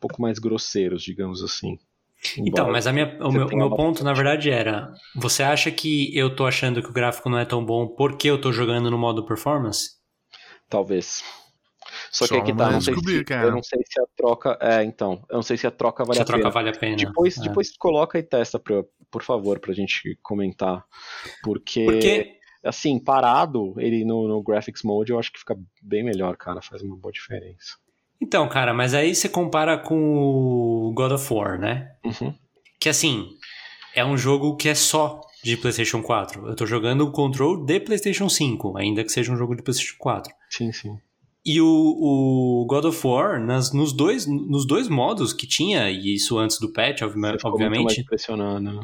pouco mais grosseiros, digamos assim. Então, mas a minha, o meu, o meu ponto, na verdade, era: você acha que eu tô achando que o gráfico não é tão bom porque eu tô jogando no modo performance? Talvez. Só que Só aqui tá, não, sei se, cara. eu não sei se a troca. É, então. Eu não sei se a troca vale Se a a troca pena. vale a pena. Depois, É. depois coloca e testa, pra, por favor, pra gente comentar. Porque, Porque assim, parado, ele no, no Graphics Mode, eu acho que fica bem melhor, cara. Faz uma boa diferença. Então, cara, mas aí você compara com o God of War, né? Uhum. Que assim, é um jogo que é só de PlayStation 4. Eu tô jogando o Control de PlayStation 5, ainda que seja um jogo de PlayStation 4. Sim, sim. E o, o God of War, nas, nos, dois, nos dois modos que tinha, e isso antes do patch, obvi- Você ficou muito mais obviamente, impressionado, né?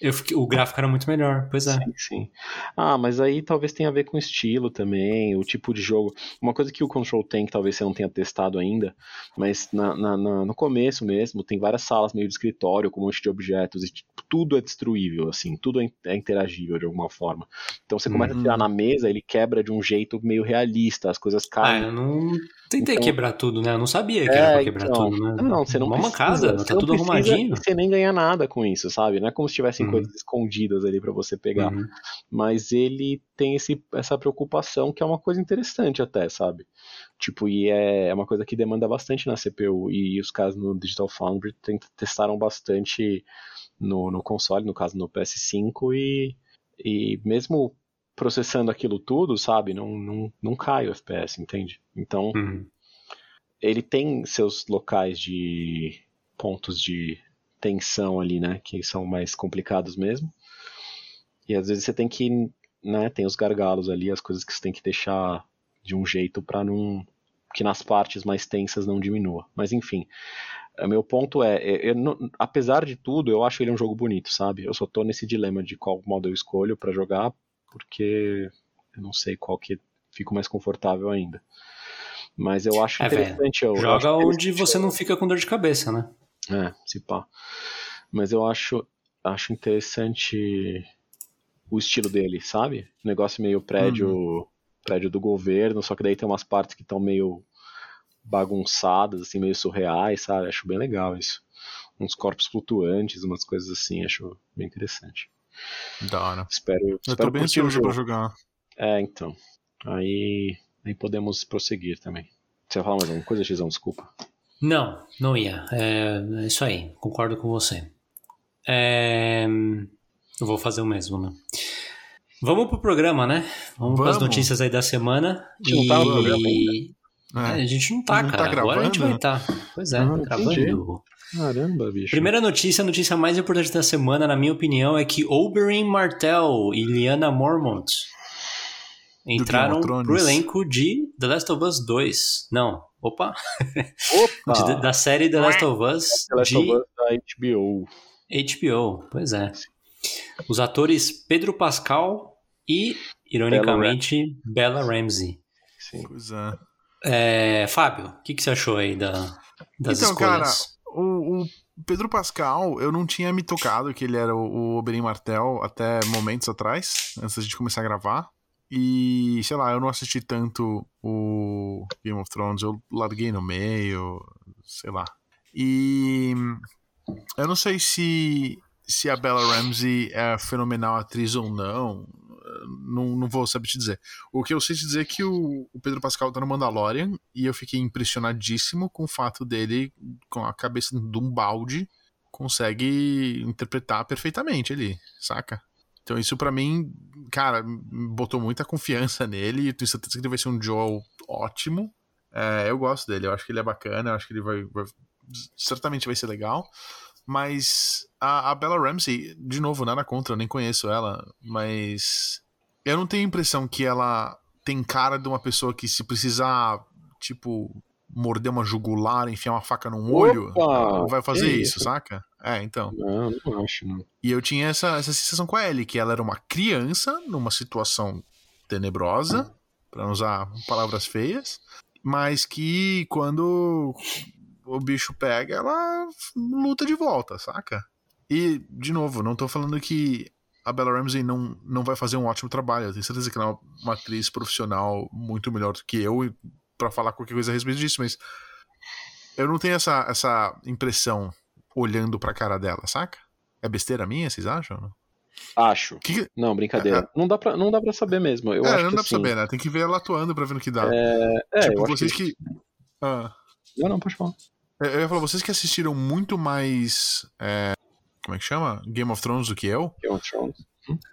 Eu fiquei- o gráfico era muito melhor. Pois é. Sim, sim. Ah, mas aí talvez tenha a ver com o estilo também, o tipo de jogo. Uma coisa que o Control tem, que talvez você não tenha testado ainda, mas na, na- na- no começo mesmo, tem várias salas meio de escritório com um monte de objetos e tipo, tudo é destruível, assim, tudo é é interagível de alguma forma. Então você começa Uhum. a tirar na mesa, ele quebra de um jeito meio realista, as coisas Ah, caem. eu não tentei Então- quebrar tudo, né? Eu não sabia que É, era pra quebrar então. tudo, né? Não, não, você não Uma precisa. mancada, tá tudo arrumadinho. Você nem ganha nada com isso, sabe? Não é como se tivessem Uhum. coisas escondidas ali pra você pegar. Uhum. Mas ele tem esse, essa preocupação que é uma coisa interessante até, sabe? Tipo, e é, é uma coisa que demanda bastante na CPU. E os caras no Digital Foundry tem- testaram bastante no, no console, no caso no PS5, e, e mesmo processando aquilo tudo, sabe? Não, não, não cai o FPS, entende? Então, Uhum. ele tem seus locais de pontos de tensão ali, né, que são mais complicados mesmo. E às vezes você tem que, né, tem os gargalos ali, as coisas que você tem que deixar de um jeito pra não que nas partes mais tensas não diminua. Mas enfim, o meu ponto é, eu- eu não- apesar de tudo, eu acho ele um jogo bonito, sabe? Eu só tô nesse dilema de qual modo eu escolho pra jogar, porque eu não sei qual que fico mais confortável ainda. Mas eu acho É, interessante. eu- eu Joga acho onde interessante você não fica com dor de cabeça, né? É, se pá. Mas eu acho, acho interessante o estilo dele, sabe? Negócio meio prédio, prédio do governo, só que daí tem umas partes que estão meio bagunçadas, assim, meio surreais, sabe? Acho bem legal isso. Uns corpos flutuantes, umas coisas assim, acho bem interessante. Da hora. Espero, Eu tô bem o ansioso pra jogar. É, então. Aí, aí podemos prosseguir também. Você vai falar mais alguma coisa, Xizão? Desculpa. Não, não ia. É, é isso aí, concordo com você. É, eu vou fazer o mesmo, né? Vamos pro programa, né? Vamos, para as Vamos. notícias aí da semana. gente tá E... É. É, a gente não tá, Não tá cara. Agora a gente vai estar. Pois é, Ah, tá entendi. gravando. Caramba, bicho. Primeira notícia, a notícia mais importante da semana, na minha opinião, é que Oberyn Martell e Liana Mormont entraram pro elenco de The Last of Us 2. Não, opa, Opa! de- da série The Last of Us The Last de of Us da HBO. HBO. Pois é. Os atores Pedro Pascal e, ironicamente, Bella Ramsey. Sim. Pois é. É, Fábio, o que, que você achou aí da, das Então, cara, escolhas? O, o Pedro Pascal, eu não tinha me tocado que ele era o, o Oberyn Martel até momentos atrás, antes da gente começar a gravar. E, sei lá, eu não assisti tanto o Game of Thrones, eu larguei no meio, sei lá. E eu não sei se, se a Bella Ramsey é fenomenal atriz ou não. Não, não vou saber te dizer. O que eu sei te dizer é que o, o Pedro Pascal tá no Mandalorian e eu fiquei impressionadíssimo com o fato dele, com a cabeça de um balde, consegue interpretar perfeitamente ali, saca? Então isso pra mim, cara, botou muita confiança nele e tenho certeza que ele vai ser um Joel ótimo. É, eu gosto dele, eu acho que ele é bacana, eu acho que ele vai, vai- certamente vai ser legal. Mas a, a Bella Ramsey, de novo, nada contra, eu nem conheço ela, mas eu não tenho a impressão que ela tem cara de uma pessoa que se precisar, tipo, morder uma jugular, enfiar uma faca num olho, ela vai fazer isso, isso? saca? É, então. Não, não acho, não. E eu tinha essa, essa sensação com a Ellie, que ela era uma criança numa situação tenebrosa, pra não usar palavras feias, mas que quando o bicho pega, ela luta de volta, saca? E, de novo, não tô falando que a Bella Ramsey não, não vai fazer um ótimo trabalho. Eu tenho certeza que ela é uma atriz profissional muito melhor do que eu pra falar qualquer coisa a respeito disso, mas eu não tenho essa, essa impressão olhando pra cara dela, saca? É besteira minha, vocês acham? Acho. Que Não, brincadeira. Não dá pra, não dá pra saber mesmo. Eu é, acho não que dá pra assim, saber, né? Tem que ver ela atuando pra ver no que dá. É, é, tipo, eu vocês que... que, Ah, Não, não, pode falar. eu ia falar, vocês que assistiram muito mais. é, como é que chama? Game of Thrones do que eu. Game of Thrones.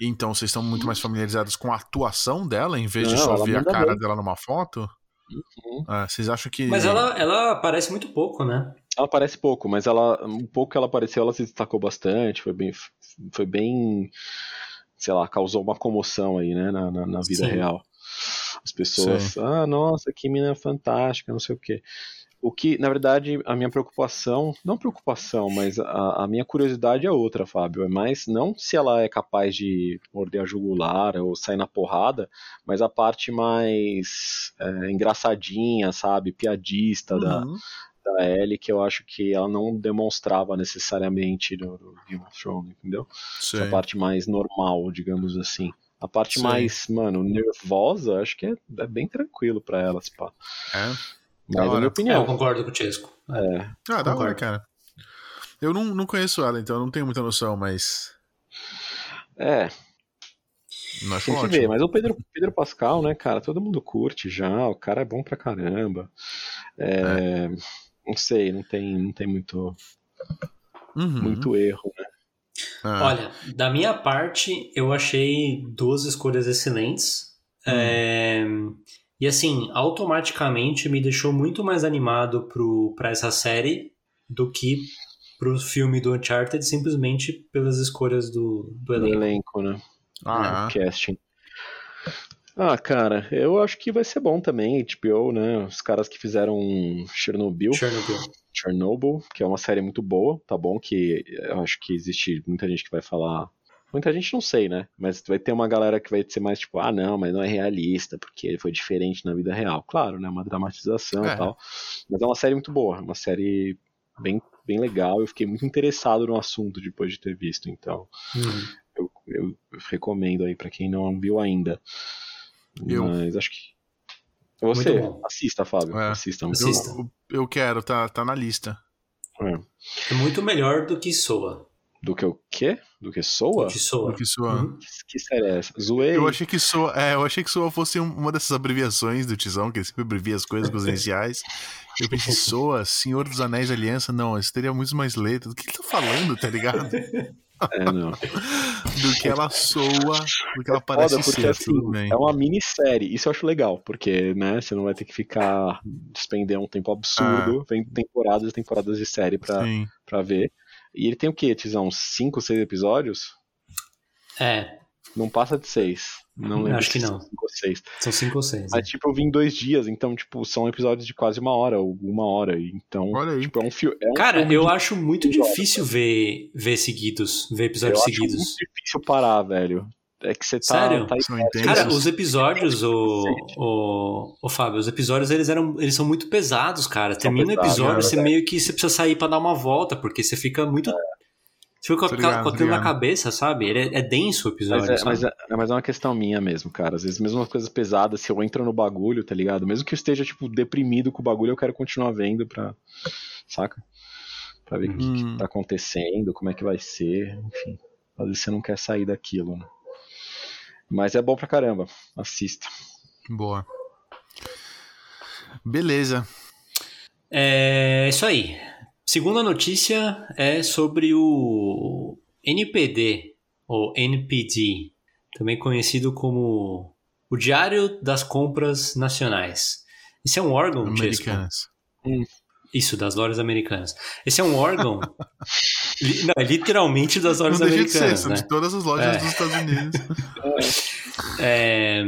Então vocês estão muito mais familiarizados com a atuação dela, em vez de Não, só ela ver a cara bem. dela numa foto? Uhum. Ah, vocês acham que. Mas ela, ela aparece muito pouco, né? Ela aparece pouco, mas ela, um pouco que ela apareceu, ela se destacou bastante, foi bem, foi bem, sei lá, causou uma comoção aí, né, na, na, na vida Sim. real. As pessoas, ah, nossa, que mina fantástica, não sei o quê. O que, na verdade, a minha preocupação, não preocupação, mas a, a minha curiosidade é outra, Fábio. É mais não se ela é capaz de morder a jugular ou sair na porrada, mas a parte mais é, engraçadinha, sabe, piadista da, Uhum. da Ellie que eu acho que ela não demonstrava necessariamente no, no Game of Thrones, entendeu? Sei. Essa parte mais normal, digamos assim. A parte Sei. mais, mano, nervosa, acho que é, é bem tranquilo pra ela, se pá. É. Mas Da é a hora. minha É, eu opinião. concordo com o Chesco. É. Ah, da hora, Concordo. cara. Eu não, não conheço ela, então eu não tenho muita noção, mas. É, Não acho tem que ótimo. ver. Mas o Pedro, Pedro Pascal, né, cara, todo mundo curte já, o cara é bom pra caramba. É, Não sei, não tem, não tem muito, Uhum. muito erro, né? Ah, Olha, da minha parte, eu achei duas escolhas excelentes. Hum. É, E assim, automaticamente me deixou muito mais animado pro, pra essa série do que pro filme do Uncharted, simplesmente pelas escolhas do, do Do elenco. elenco, né? Ah, o casting. Ah, cara, eu acho que vai ser bom também. HBO, né? Os caras que fizeram Chernobyl, Chernobyl. Chernobyl, que é uma série muito boa, tá bom? Que eu acho que existe muita gente que vai falar. Muita gente não sei, né? Mas vai ter uma galera que vai ser mais tipo, ah, não, mas não é realista, porque ele foi diferente na vida real. Claro, né? Uma dramatização É. e tal. Mas é uma série muito boa, uma série bem, bem legal. Eu fiquei muito interessado no assunto depois de ter visto, então Uhum. eu, eu recomendo aí pra quem não viu ainda. Eu. Mas acho que. Você, assista, Fábio. É. Assista, muito Assista. bom. eu, eu quero, tá, tá na lista. É. É muito melhor do que Soa. Do que o quê? Do que soa? Do que Soa. Que soa. Uhum. Que, série é essa? Zoei. Eu achei que soa, é, eu achei que soa fosse um- uma dessas abreviações do Tizão, que ele sempre abrevia as coisas com os <laughs> iniciais. Eu pensei, soa, Senhor dos Anéis Aliança, não, isso teria muito mais letras. Do que ele tá falando, tá ligado? <laughs> É, não. Do que ela soa, do que ela parece Foda, porque ser, assim, tudo bem. é uma minissérie. Isso eu acho legal, porque, né, você não vai ter que ficar despender um tempo absurdo. Vem temporadas e temporadas de série pra, Sim. pra ver. E ele tem o quê, Tizão? Uns 5, 6 episódios? É, Não passa de 6. Não lembro Acho que não. são cinco ou 6. são cinco ou seis. Mas, tipo, eu vim em dois dias, então, tipo, são episódios de quase uma hora, ou uma hora. Então, Olha aí. tipo, é um filme. É um Cara, eu de- acho muito difícil ver, ver seguidos, ver eu episódios acho seguidos. muito difícil parar, velho. É que você tá. Sério? tá São. Cara, os episódios, o, o, o Fábio, os episódios eles eram, eles são muito pesados, cara. Termina o episódio, é você meio que você precisa sair pra dar uma volta, porque você fica muito. Você fica ligado, com aquilo na cabeça, sabe? Ele é, é denso o episódio, Mas é, mas, é, mas é uma questão minha mesmo, cara. Às vezes, mesmo as coisas pesadas, se eu entro no bagulho, tá ligado? Mesmo que eu esteja, tipo, deprimido com o bagulho, eu quero continuar vendo pra. Saca? Pra ver o que, Hum. que tá acontecendo, como é que vai ser, enfim. Às vezes você não quer sair daquilo, né? Mas é bom pra caramba. Assista. Boa. Beleza. É isso aí. Segunda notícia é sobre o NPD, ou NPD, também conhecido como o Diário das Compras Nacionais. Esse é um órgão, Chesco? Americanas. Isso, das lojas americanas. Esse é um órgão. <laughs> li- não, é literalmente das lojas Não deixa de ser, americanas. são né? de todas as lojas É. dos Estados Unidos. <laughs> É,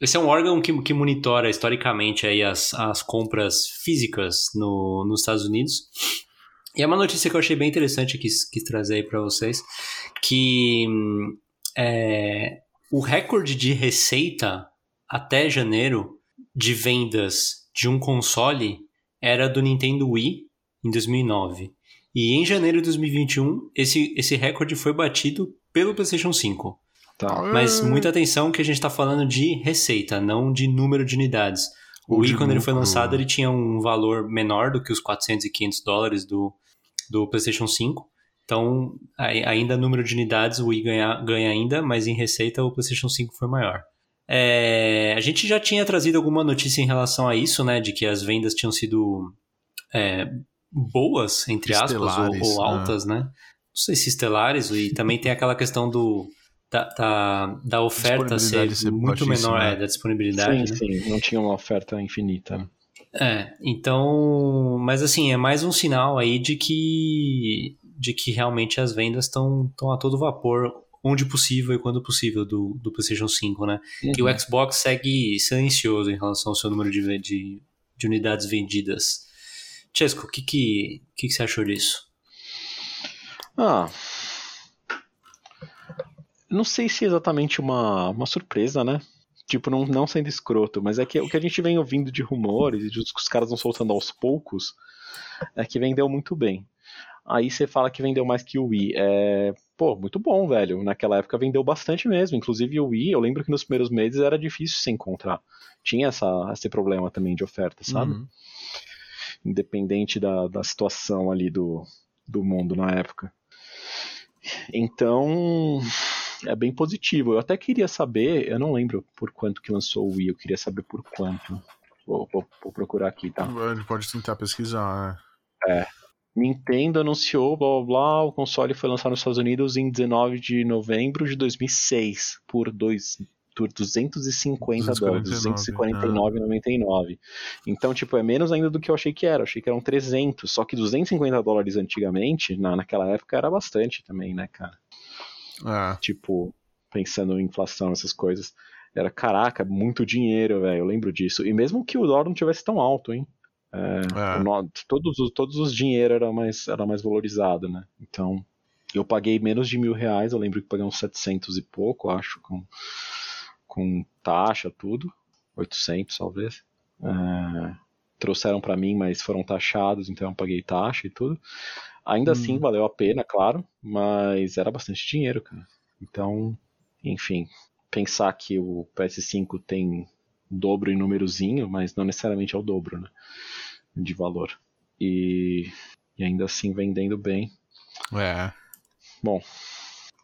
esse é um órgão que, que monitora historicamente aí as, as compras físicas no, nos Estados Unidos. E é uma notícia que eu achei bem interessante que quis, trazer aí para vocês, que é, o recorde de receita até janeiro de vendas de um console era do Nintendo Wii em 2009. E em janeiro de 2021, esse, esse recorde foi batido pelo PlayStation 5. Tá. Mas muita atenção que a gente está falando de receita, não de número de unidades. O Ou Wii, quando ele foi lançado, ele tinha um valor menor do que os 400 e 500 dólares do, do PlayStation 5. Então, ai- ainda número de unidades, o Wii ganha, ganha ainda, mas em receita o PlayStation 5 foi maior. É, a gente já tinha trazido alguma notícia em relação a isso, né? De que as vendas tinham sido é, boas, entre aspas, ou, ou altas, né? Não sei se estelares, e também tem aquela questão do da, da, da oferta ser, ser muito menor, é, da disponibilidade. Sim, né? sim, não tinha uma oferta infinita. Né? É, então, mas assim, é mais um sinal aí de que de que realmente as vendas estão a todo vapor onde possível e quando possível do, do PlayStation 5, né? Uhum. E o Xbox segue silencioso em relação ao seu número de, de, de unidades vendidas. Chesco, o que, que, que, que você achou disso? Ah. Não sei se é exatamente uma, uma surpresa, né? Tipo, não, não sendo escroto, mas é que o que a gente vem ouvindo de rumores e de os caras vão soltando aos poucos é que vendeu muito bem. Aí você fala que vendeu mais que o Wii. É, pô, muito bom, velho. Naquela época vendeu bastante mesmo. Inclusive o Wii, eu lembro que nos primeiros meses era difícil se encontrar. Tinha essa, esse problema também de oferta, sabe? Uhum. Independente da, da situação ali do, do mundo na época. Então, é bem positivo. Eu até queria saber, eu não lembro por quanto que lançou o Wii, eu queria saber por quanto. Vou, vou, vou procurar aqui, tá? Pode tentar pesquisar, né? É. Nintendo anunciou, blá blá blá, o console foi lançado nos Estados Unidos em 19 de novembro de 2006 por, dois, por 250 dólares, 249,99. É. Então, tipo, é menos ainda do que eu achei que era. Eu achei que eram 300, só que 250 dólares antigamente, na, naquela época, era bastante também, né, cara? É. Tipo, pensando em inflação, essas coisas. Era, caraca, muito dinheiro, velho, eu lembro disso. E mesmo que o dólar não tivesse tão alto, hein? É, é. todos, os, todos os dinheiro era mais, era mais valorizado, né? Então, eu paguei menos de mil reais, eu lembro que paguei uns 700 e pouco, acho, com, com taxa, tudo. 800, talvez. É, trouxeram para mim, mas foram taxados, então eu paguei taxa e tudo. Ainda assim, hum. assim, valeu a pena, claro, mas era bastante dinheiro, cara. Então, enfim, pensar que o PS5 tem dobro em númerozinho, mas não necessariamente é o dobro, né? De valor. E, e ainda assim vendendo bem. É. Bom,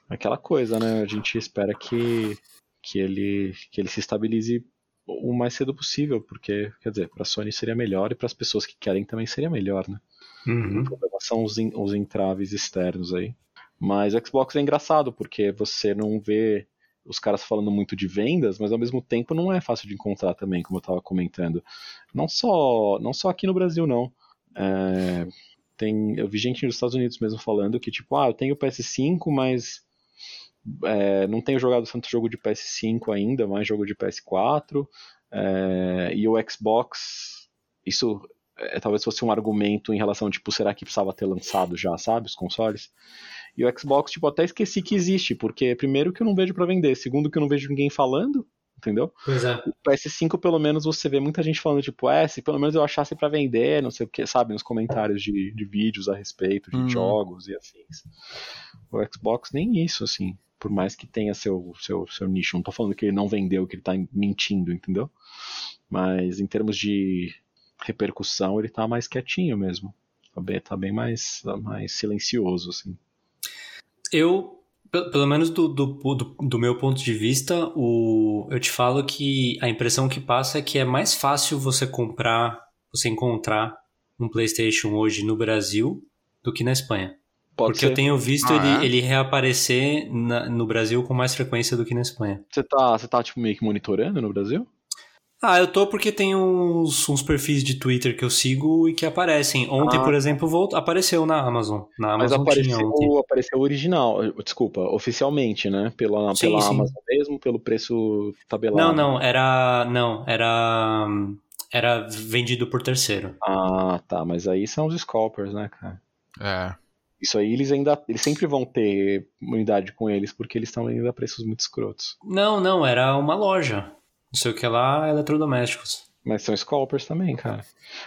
aquela coisa, né? A gente espera que, que, ele, que ele se estabilize o mais cedo possível, porque, quer dizer, para a Sony seria melhor e para as pessoas que querem também seria melhor, né? Uhum. O problema são os, os entraves externos aí. Mas o Xbox é engraçado, porque você não vê os caras falando muito de vendas, mas ao mesmo tempo não é fácil de encontrar também, como eu estava comentando. Não só, não só aqui no Brasil, não. É, tem, eu vi gente nos Estados Unidos mesmo falando que, tipo, ah, eu tenho PS5, mas é, não tenho jogado tanto jogo de PS5 ainda, mais jogo de PS4. É, e o Xbox, isso é, talvez fosse um argumento em relação, tipo, será que precisava ter lançado já, sabe, os consoles? E o Xbox, tipo, até esqueci que existe, porque primeiro que eu não vejo para vender, segundo que eu não vejo ninguém falando, entendeu? Pois é. O PS5, pelo menos, você vê muita gente falando, tipo, é, se pelo menos eu achasse para vender, não sei o que, sabe, nos comentários de, de vídeos a respeito de hum. jogos e afins. O Xbox nem isso, assim, por mais que tenha seu, seu, seu nicho. Não tô falando que ele não vendeu, que ele tá mentindo, entendeu? Mas em termos de repercussão, ele tá mais quietinho mesmo. Tá bem, tá bem mais, mais silencioso, assim. Eu, pelo menos do, do, do, do, meu ponto de vista, o, eu te falo que a impressão que passa é que é mais fácil você comprar, você encontrar um PlayStation hoje no Brasil do que na Espanha. Pode Porque ser. eu tenho visto ah, ele, é? ele reaparecer na, no Brasil com mais frequência do que na Espanha. Você tá, você tá tipo, meio que monitorando no Brasil? Ah, eu tô porque tem uns, uns perfis de Twitter que eu sigo e que aparecem. Ontem, ah. por exemplo, voltou, apareceu na Amazon. Na Amazon Mas apareceu, apareceu original, desculpa, oficialmente, né? Pela, sim, pela sim. Amazon mesmo, pelo preço tabelado. Não, não, era. Não, era. Era vendido por terceiro. Ah, tá. Mas aí são os scalpers, né, cara? É. Isso aí eles ainda. Eles sempre vão ter unidade com eles, porque eles estão ainda a preços muito escrotos. Não, não, era uma loja não sei o que lá, eletrodomésticos. Mas são scalpers também, cara.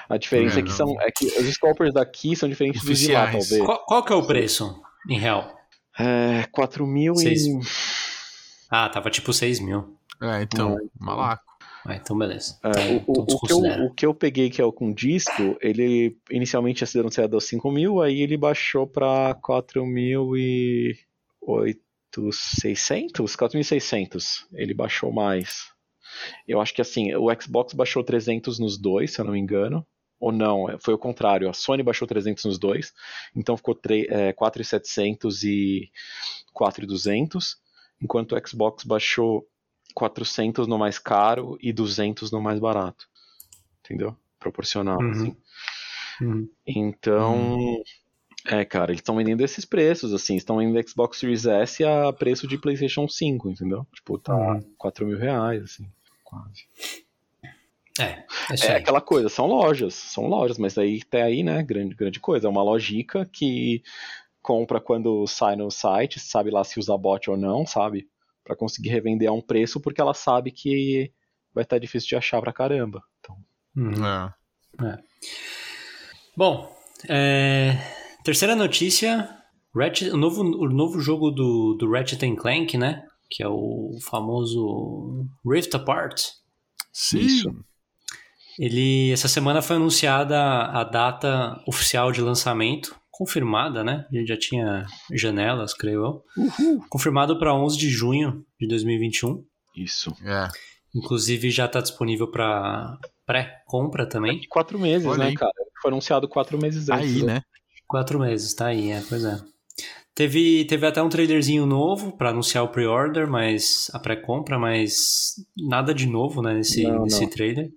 A diferença é, é que são é que os scalpers daqui são diferentes dos de lá, talvez. Qual, qual, que é o preço, em real? É, 4 mil e... Ah, tava tipo 6 mil. É, então, é, malaco. Ah, então beleza. É, então, o, então o, que eu, o, que eu, peguei, que é o com disco, ele inicialmente ia ser anunciado aos 5 mil, aí ele baixou pra 4 mil e... 8, 600? 4.600. Ele baixou mais. Eu acho que assim, o Xbox baixou 300 nos dois, se eu não me engano. Ou não, foi o contrário. A Sony baixou 300 nos dois. Então ficou é, 4,700 e 4,200. Enquanto o Xbox baixou 400 no mais caro e 200 no mais barato. Entendeu? Proporcional, Uhum. assim. Uhum. Então, é, cara, eles estão vendendo esses preços, assim, estão vendendo Xbox Series S a preço de PlayStation 5, entendeu? Tipo, tá Uhum. 4 mil reais, assim, quase. É, é É aquela coisa, são lojas, são lojas, mas aí até aí, né, grande, grande coisa. É uma logica que compra quando sai no site, sabe lá se usa bot ou não, sabe? Pra conseguir revender a um preço, porque ela sabe que vai estar difícil de achar pra caramba. Então, Uhum. É. Bom, é, terceira notícia, Ratchet, o, novo, o novo jogo do, do Ratchet Clank, né? Que é o famoso Rift Apart. Sim. Isso. Ele, essa semana foi anunciada a data oficial de lançamento, confirmada, né? A gente já tinha janelas, creio eu. Confirmado para 11 de junho de 2021. isso. É. Inclusive já está disponível para pré-compra também. E quatro meses, Olha né, aí. cara? Foi anunciado quatro meses antes. Aí, né? Quatro meses, tá aí, é, pois é. Teve, teve até um trailerzinho novo para anunciar o pre-order, mas a pré-compra, mas nada de novo, né, nesse, Não, nesse não. trailer.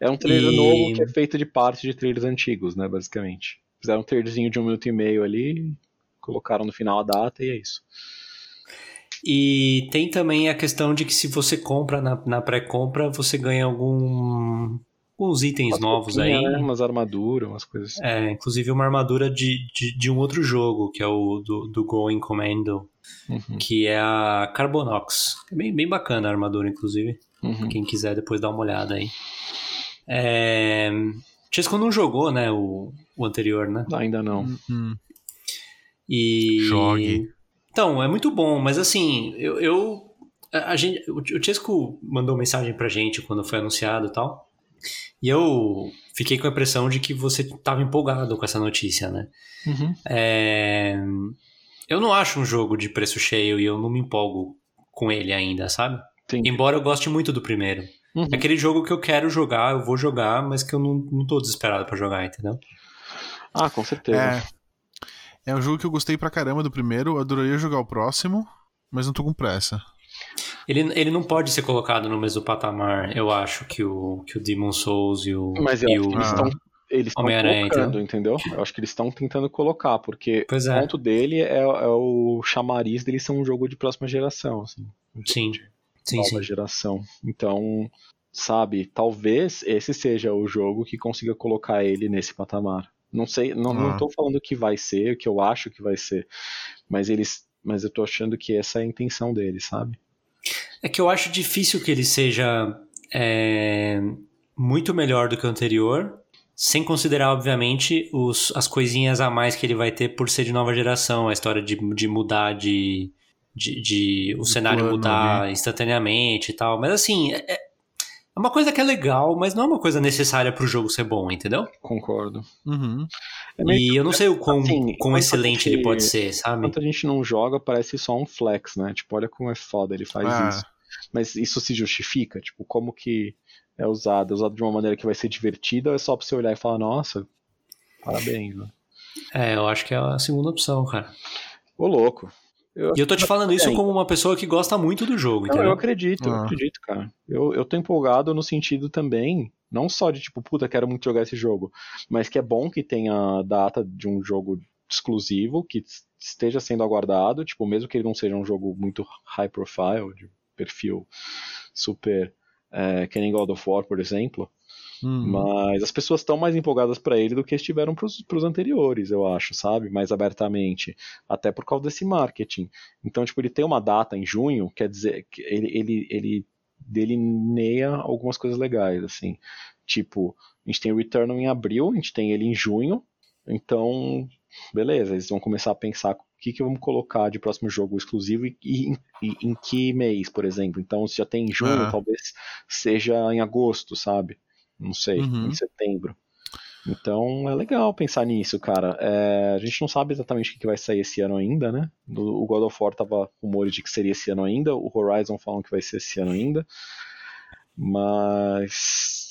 É um trailer E- novo que é feito de parte de trailers antigos, né, basicamente. Fizeram um trailerzinho de um minuto e meio ali, colocaram no final a data e é isso. E tem também a questão de que se você compra na, na pré-compra, você ganha algum, alguns itens Umas novos aí. né, Umas armaduras, umas coisas assim. É, inclusive uma armadura de, de, de um outro jogo, que é o do, do Going Commando, Uhum, que é a Carbonox. É bem, bem bacana a armadura, inclusive. uhum. Quem quiser depois dar uma olhada aí. É... Chesco não jogou, né, o, o anterior, né? Ainda não. Hum, hum. E... Jogue. Então, é muito bom, mas assim, eu... eu- a gente, o o Chesco mandou mensagem pra gente quando foi anunciado e tal. E eu fiquei com a impressão de que você tava empolgado com essa notícia, né? Uhum. É... Eu não acho um jogo de preço cheio e eu não me empolgo com ele ainda, sabe? Entendi. Embora eu goste muito do primeiro. Uhum. É aquele jogo que eu quero jogar, eu vou jogar, mas que eu não, não tô desesperado pra jogar, entendeu? Ah, com certeza. É. É um jogo que eu gostei pra caramba do primeiro, eu adoraria jogar o próximo, mas não tô com pressa. Ele, ele não pode ser colocado no mesmo patamar, eu acho, que o, que o Demon Souls e o, Mas eu e o que eles estão eles estão colocando, entendeu? Eu acho que eles estão tentando colocar, porque Pois o é, ponto dele é, é o chamariz dele ser um jogo de próxima geração, assim, sim. Sim, nova sim. geração. Então, sabe, talvez esse seja o jogo que consiga colocar ele nesse patamar. Não sei, não, não Ah. tô falando que vai ser, o que eu acho que vai ser, mas eles, mas eu tô achando que essa é a intenção deles, sabe? É que eu acho difícil que ele seja é, muito melhor do que o anterior, sem considerar, obviamente, os, as coisinhas a mais que ele vai ter por ser de nova geração, a história de, de mudar de. de, de- o De cenário plano mudar instantaneamente e tal. Mas assim, é, é uma coisa que é legal, mas não é uma coisa necessária pro jogo ser bom, entendeu? Concordo. Uhum. É E eu não sei o quão, assim, quão excelente gente- ele pode ser, sabe? Enquanto a gente não joga, parece só um flex, né? Tipo, olha como é foda, ele faz Ah. isso. Mas isso se justifica? Tipo, como que é usado? É usado de uma maneira que vai ser divertida ou é só pra você olhar e falar, nossa, parabéns, né? É, eu acho que é a segunda opção, cara. Ô, louco. Eu, E eu tô te falando isso Bem. como uma pessoa que gosta muito do jogo, não, eu acredito, eu Ah. acredito, cara. Eu, eu tô empolgado no sentido também, não só de tipo, puta, quero muito jogar esse jogo, mas que é bom que tenha data de um jogo exclusivo, que esteja sendo aguardado, tipo, mesmo que ele não seja um jogo muito high profile, de perfil super, é, que nem God of War, por exemplo, Hum. mas as pessoas estão mais empolgadas pra ele do que estiveram pros, pros anteriores, eu acho, sabe? Mais abertamente. Até por causa desse marketing. Então, tipo, ele tem uma data em junho, quer dizer, que ele, ele, ele delineia algumas coisas legais, assim. Tipo, a gente tem o Returnal em abril, a gente tem ele em junho, então, beleza, eles vão começar a pensar que, que vamos colocar de próximo jogo exclusivo e, e- e em que mês, por exemplo. Então, se já tem em junho, Ah. talvez seja em agosto, sabe? Não sei, Uhum. em setembro. Então é legal pensar nisso, cara. É, a gente não sabe exatamente o que vai sair esse ano ainda, né? O God of War tava rumores de que seria esse ano ainda, o Horizon falam que vai ser esse ano ainda. Mas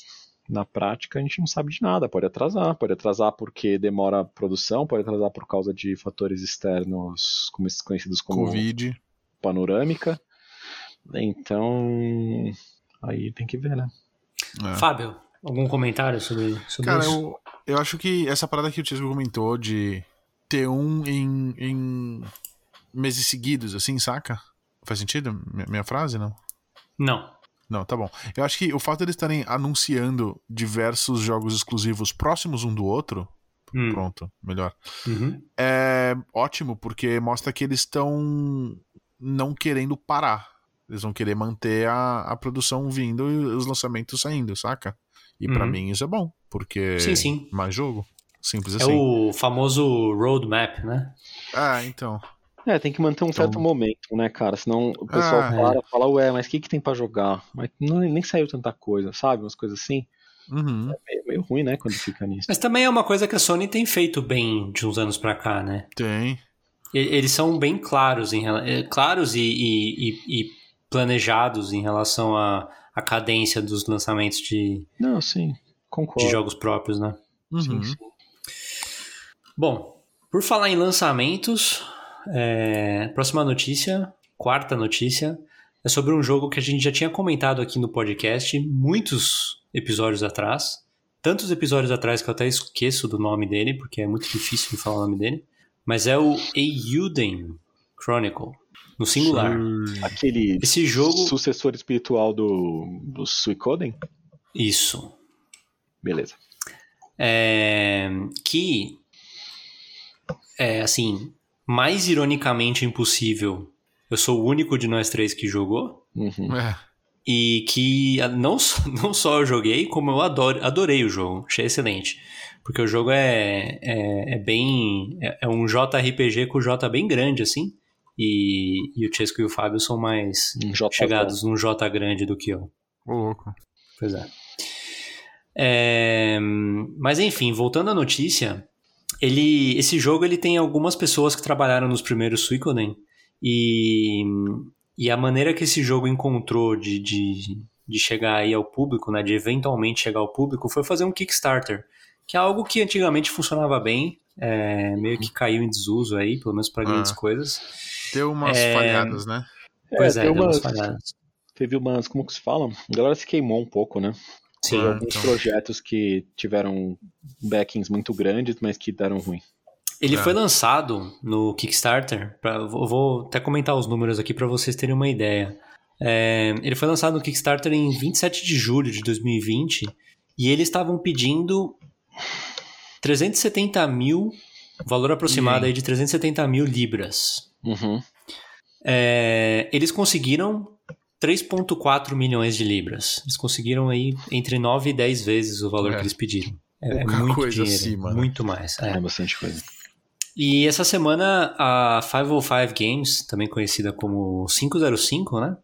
na prática a gente não sabe de nada. Pode atrasar, pode atrasar porque demora a produção, pode atrasar por causa de fatores externos como esses conhecidos como Covid. panorâmica. Então, aí tem que ver, né? É. Fábio, algum comentário sobre, sobre Cara, isso? eu, eu acho que essa parada que o Tisco comentou de ter um em, em meses seguidos, assim, saca? Faz sentido? Minha, minha frase, não? Não. Não, tá bom. Eu acho que o fato deles estarem anunciando diversos jogos exclusivos próximos um do outro, Hum. pronto, melhor. Uhum. É ótimo, porque mostra que eles estão não querendo parar. Eles vão querer manter a, a produção vindo e os lançamentos saindo, saca? E pra Uhum. mim isso é bom, porque Sim, sim. mais jogo. Simples É assim. o famoso roadmap, né? Ah, então. É, tem que manter um certo Então- momento, né, cara? Senão o pessoal Ah, para e fala, ué, mas o que, que tem pra jogar? Mas não, nem saiu tanta coisa, sabe? Umas coisas assim. Uhum. É meio ruim, né, quando fica nisso. Mas também é uma coisa que a Sony tem feito bem de uns anos pra cá, né? Tem. E- Eles são bem claros, em, eh, claros e, e- e- e planejados em relação à, à cadência dos lançamentos de, Não, sim, de concordo. jogos próprios, né? Uhum. Sim, sim. Bom, por falar em lançamentos, é, próxima notícia, quarta notícia, é sobre um jogo que a gente já tinha comentado aqui no podcast muitos episódios atrás. Tantos episódios atrás que eu até esqueço do nome dele, porque é muito difícil de falar o nome dele. Mas é o Euden Chronicle, no singular. Aquele Esse jogo. sucessor espiritual do, do Suicoden? Isso. Beleza. É, que é assim, mais ironicamente impossível. Eu sou o único de nós três que jogou Uhum. É. e que não só, <laughs> não só eu joguei, como eu adoro, adorei o jogo, achei excelente. Porque o jogo é, é, é bem. É, é um JRPG com J bem grande, assim. E, e o Chesco e o Fábio são mais Um J chegados num J grande do que eu. Ô, louco. Pois é. É, Mas enfim, voltando à notícia, ele, esse jogo ele tem algumas pessoas que trabalharam nos primeiros Suicoden e, e a maneira que esse jogo encontrou de, de, de chegar aí ao público, né, de eventualmente chegar ao público, foi fazer um Kickstarter, que é algo que antigamente funcionava bem, é, meio que caiu em desuso aí, pelo menos para grandes Ah. coisas. Tem umas É. falhadas, né? Pois é, tem deu umas umas, falhadas. teve umas, como que se fala? A galera se queimou um pouco, né? Sim. Ah, alguns então. projetos que tiveram backings muito grandes, mas que deram ruim. Ele É. foi lançado no Kickstarter. Pra, eu vou até comentar os números aqui para vocês terem uma ideia. É, ele foi lançado no Kickstarter em 27 de julho de 2020 e eles estavam pedindo 370 mil, valor aproximado aí de 370 mil libras. Uhum. É, eles conseguiram 3,4 milhões de libras. Eles conseguiram aí entre 9 e 10 vezes o valor É. que eles pediram. É, é muito coisa dinheiro, acima, né? muito mais. é. É bastante coisa. E essa semana a 505 Games, também conhecida como 505, né?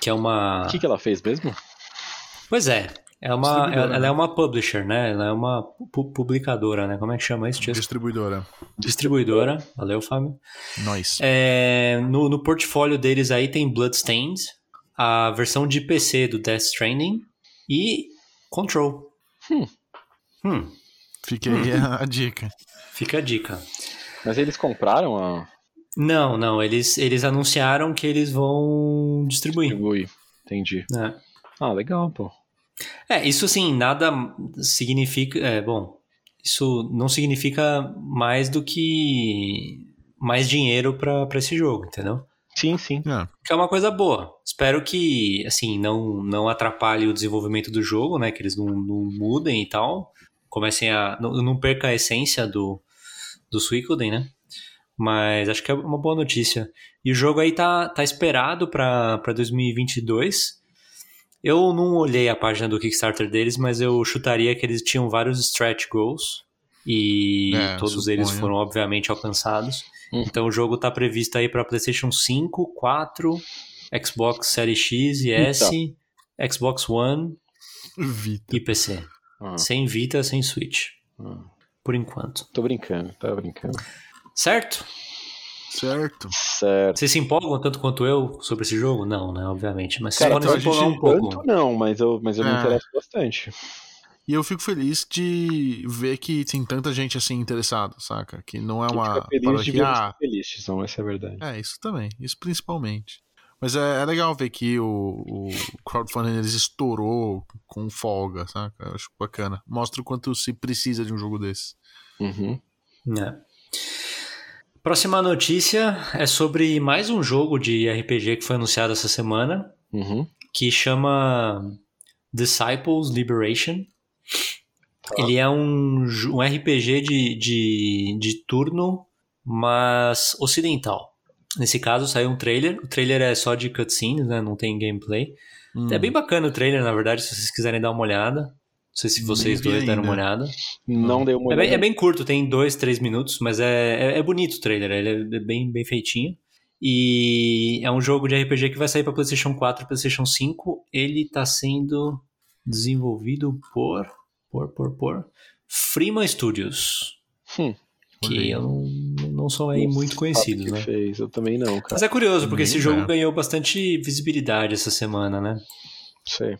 Que é uma. O que, que ela fez mesmo? Pois é. É uma, ela, né? é uma publisher, né? Ela é uma pu- publicadora, né? Como é que chama isso? Distribuidora. Distribuidora. Valeu, Fábio. Nós. É, no, no portfólio deles aí tem Bloodstained, a versão de PC do Death Stranding e Control. Hum. Hum, Fica aí a, a dica. fica a dica. Mas eles compraram a Não, não, eles, eles anunciaram que eles vão distribuir. Distribui. Entendi. né? Ah, legal, pô. É, isso assim, nada significa. É, bom, isso não significa mais do que mais dinheiro pra esse jogo, entendeu? Sim, sim. É. Que é uma coisa boa. Espero que, assim, não, não atrapalhe o desenvolvimento do jogo, né? Que eles não, não mudem e tal. Comecem a. Não, não perca a essência do, do Suicoden, né? Mas acho que é uma boa notícia. E o jogo aí tá, tá esperado pra pra 2022. Eu não olhei a página do Kickstarter deles, mas eu chutaria que eles tinham vários stretch goals. E É, todos suponho. eles foram, obviamente, alcançados. Hum. Então o jogo tá previsto aí para PlayStation 5, 4, Xbox Series X e S, Xbox One Vita. e PC. Ah, Sem Vita, sem Switch. ah. Por enquanto. Tô brincando, tá brincando. Certo? Certo. Certo. Vocês se empolgam tanto quanto eu sobre esse jogo? Não, né? Obviamente. Mas Cara, vocês podem se empolgar um pouco. tanto não, mas eu, mas eu me É. interesso bastante. E eu fico feliz de ver que tem tanta gente assim interessada, saca? Que não é Quem uma fica feliz de que, ver ah, feliz, Tizão, essa é a verdade. É, isso também, isso principalmente. Mas é, é legal ver que o, o crowdfunding eles estourou com folga, saca? Eu acho bacana. Mostra o quanto se precisa de um jogo desse. Uhum. É. Próxima notícia é sobre mais um jogo de RPG que foi anunciado essa semana, Uhum. que chama Disciples Liberation. Ele é um, um RPG de, de, de turno, mas ocidental. Nesse caso, saiu um trailer. O trailer é só de cutscenes, né? Não tem gameplay. Hum. É bem bacana o trailer, na verdade, se vocês quiserem dar uma olhada. Não sei se vocês dois deram uma olhada. Não deu uma É bem, olhada. é bem curto, tem dois, três minutos, mas é, é, é bonito o trailer, ele é bem, bem feitinho. E é um jogo de RPG que vai sair para PlayStation 4 e PlayStation 5. Ele tá sendo desenvolvido por. Por, por, por. Freema Studios. Hum. Que não, não são aí muito conhecidos, né? fez. Eu também não, cara. Mas é curioso, porque Nem esse jogo é. ganhou bastante visibilidade essa semana, né? Sei.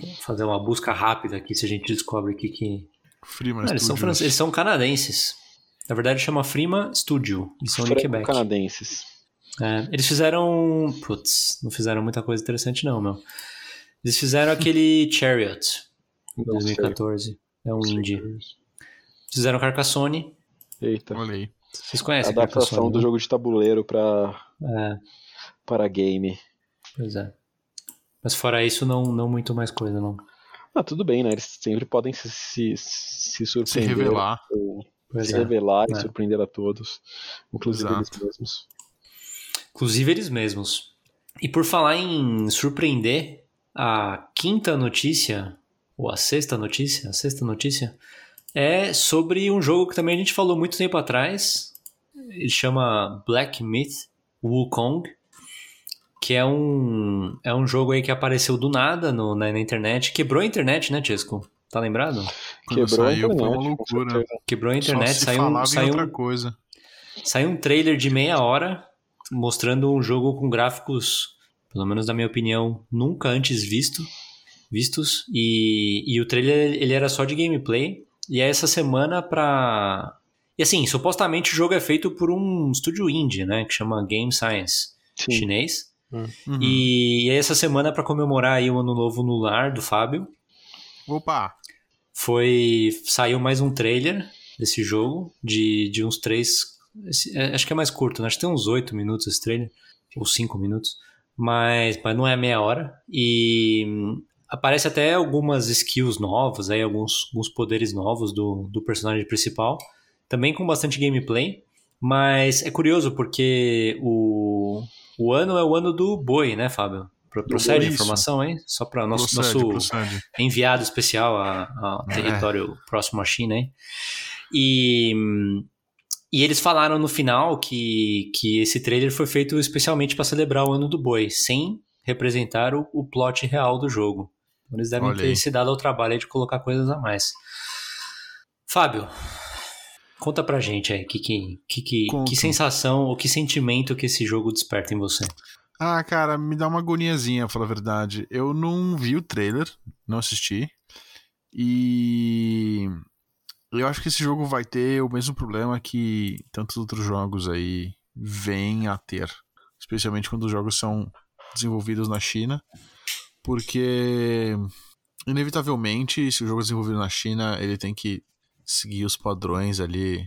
Vou fazer uma busca rápida aqui se a gente descobre aqui que. Freeman eles, são Studios. franceses, eles são canadenses. Na verdade, chama Freema Studio. Eles são de Quebec. canadenses. É, eles fizeram. Putz, não fizeram muita coisa interessante, não, meu. Eles fizeram aquele <laughs> Chariot, em Não sei. 2014. É um indie. é. Fizeram Carcassonne. Eita. Olha aí. Vocês conhecem Adaptação Carcassonne? do né? jogo de tabuleiro pra, É, para game. pois é. Mas fora isso, não, não muito mais coisa, não. Ah, tudo bem, né? Eles sempre podem se, se, se Se surpreender. revelar. ou se é. revelar e É. surpreender a todos. Inclusive Exato. eles mesmos. Inclusive eles mesmos. E por falar em surpreender, a quinta notícia, ou a sexta notícia, a sexta notícia, é sobre um jogo que também a gente falou muito tempo atrás. Ele chama Black Myth Wukong, que é um, é um jogo aí que apareceu do nada no, na, na internet. Quebrou a internet, né, Tisco? Tá lembrado? Quando Quebrou a saiu, foi internet, uma com loucura. Quebrou a internet, Só se saiu, um- saiu, outra um- coisa. Saiu um trailer de meia hora mostrando um jogo com gráficos, pelo menos na minha opinião, nunca antes visto, vistos. E, e o trailer ele era só de gameplay. E é essa semana pra. E assim, supostamente o jogo é feito por um estúdio indie, né? Que chama Game Science Sim. chinês. Uhum. E, e é essa semana pra comemorar aí o ano novo no lar do Fábio. Opa! Foi. Saiu mais um trailer desse jogo, de, de uns três. esse- é, acho que é mais curto, né? Acho que tem uns oito minutos esse trailer, ou cinco minutos. Mas, mas não é meia hora. E hum, aparece até algumas skills novas, aí, alguns, alguns poderes novos do, do personagem principal. Também com bastante gameplay. Mas é curioso porque o, o ano é o ano do boi, né, Fábio? Pro- Procede a informação, hein? Só para nosso, procede, nosso procede. enviado especial a- ao É. território próximo à China, hein? E, e eles falaram no final que, que esse trailer foi feito especialmente para celebrar o ano do boi, sem representar o, o plot real do jogo. Então eles devem Olha ter aí. se dado ao trabalho aí de colocar coisas a mais. Fábio, conta pra gente aí que, que, que, que, Conto. que sensação ou que sentimento que esse jogo desperta em você. Ah, cara, me dá uma agoniazinha, pra falar a verdade. Eu não vi o trailer, não assisti. E eu acho que esse jogo vai ter o mesmo problema que tantos outros jogos aí vêm a ter. Especialmente quando os jogos são desenvolvidos na China. Porque, inevitavelmente, se o jogo é desenvolvido na China, ele tem que seguir os padrões ali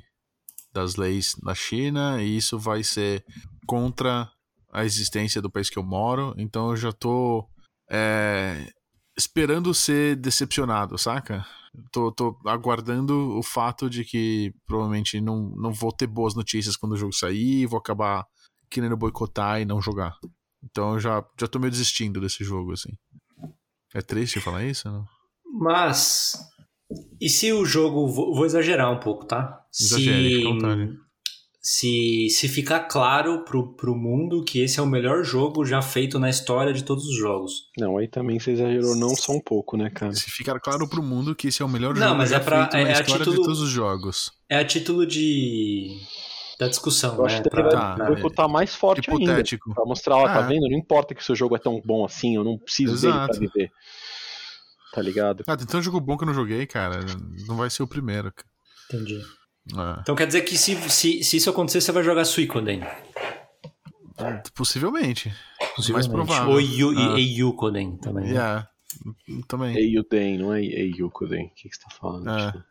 das leis da China. E isso vai ser contra a existência do país que eu moro, então eu já tô é, esperando ser decepcionado, saca? Tô, tô aguardando o fato de que provavelmente não, não vou ter boas notícias quando o jogo sair vou acabar querendo boicotar e não jogar. Então eu já, já tô meio desistindo desse jogo, assim. É triste falar isso? Não? Mas, e se o jogo. Vou, vou exagerar um pouco, tá? Exagere, se, fica vontade. se, se ficar claro pro, pro mundo que esse é o melhor jogo já feito na história de todos os jogos. Não, aí também você exagerou não só um pouco, né, cara? Se ficar claro pro mundo que esse é o melhor Não, jogo mas já é pra- feito é- na é a história título- de todos os jogos. É a título de. Da discussão, Eu acho né? que vai, Tá, vai é. botar mais forte ainda. Hipotético. Pra mostrar, ó, tá É. vendo? Não importa que o seu jogo é tão bom assim, eu não preciso dele Exato. pra viver. Tá ligado? Ah, tem tanto jogo bom que eu não joguei, cara. Não vai ser o primeiro. cara. Entendi. É. Então quer dizer que se, se, se isso acontecer, você vai jogar Suicoden. Possivelmente. Possivelmente. Mais provável. Ou Yu, Ah. e Yukoden também. né? Yeah. Também. Eiyuden, não é Eiyukuden. O que, que você tá falando? É. Tipo,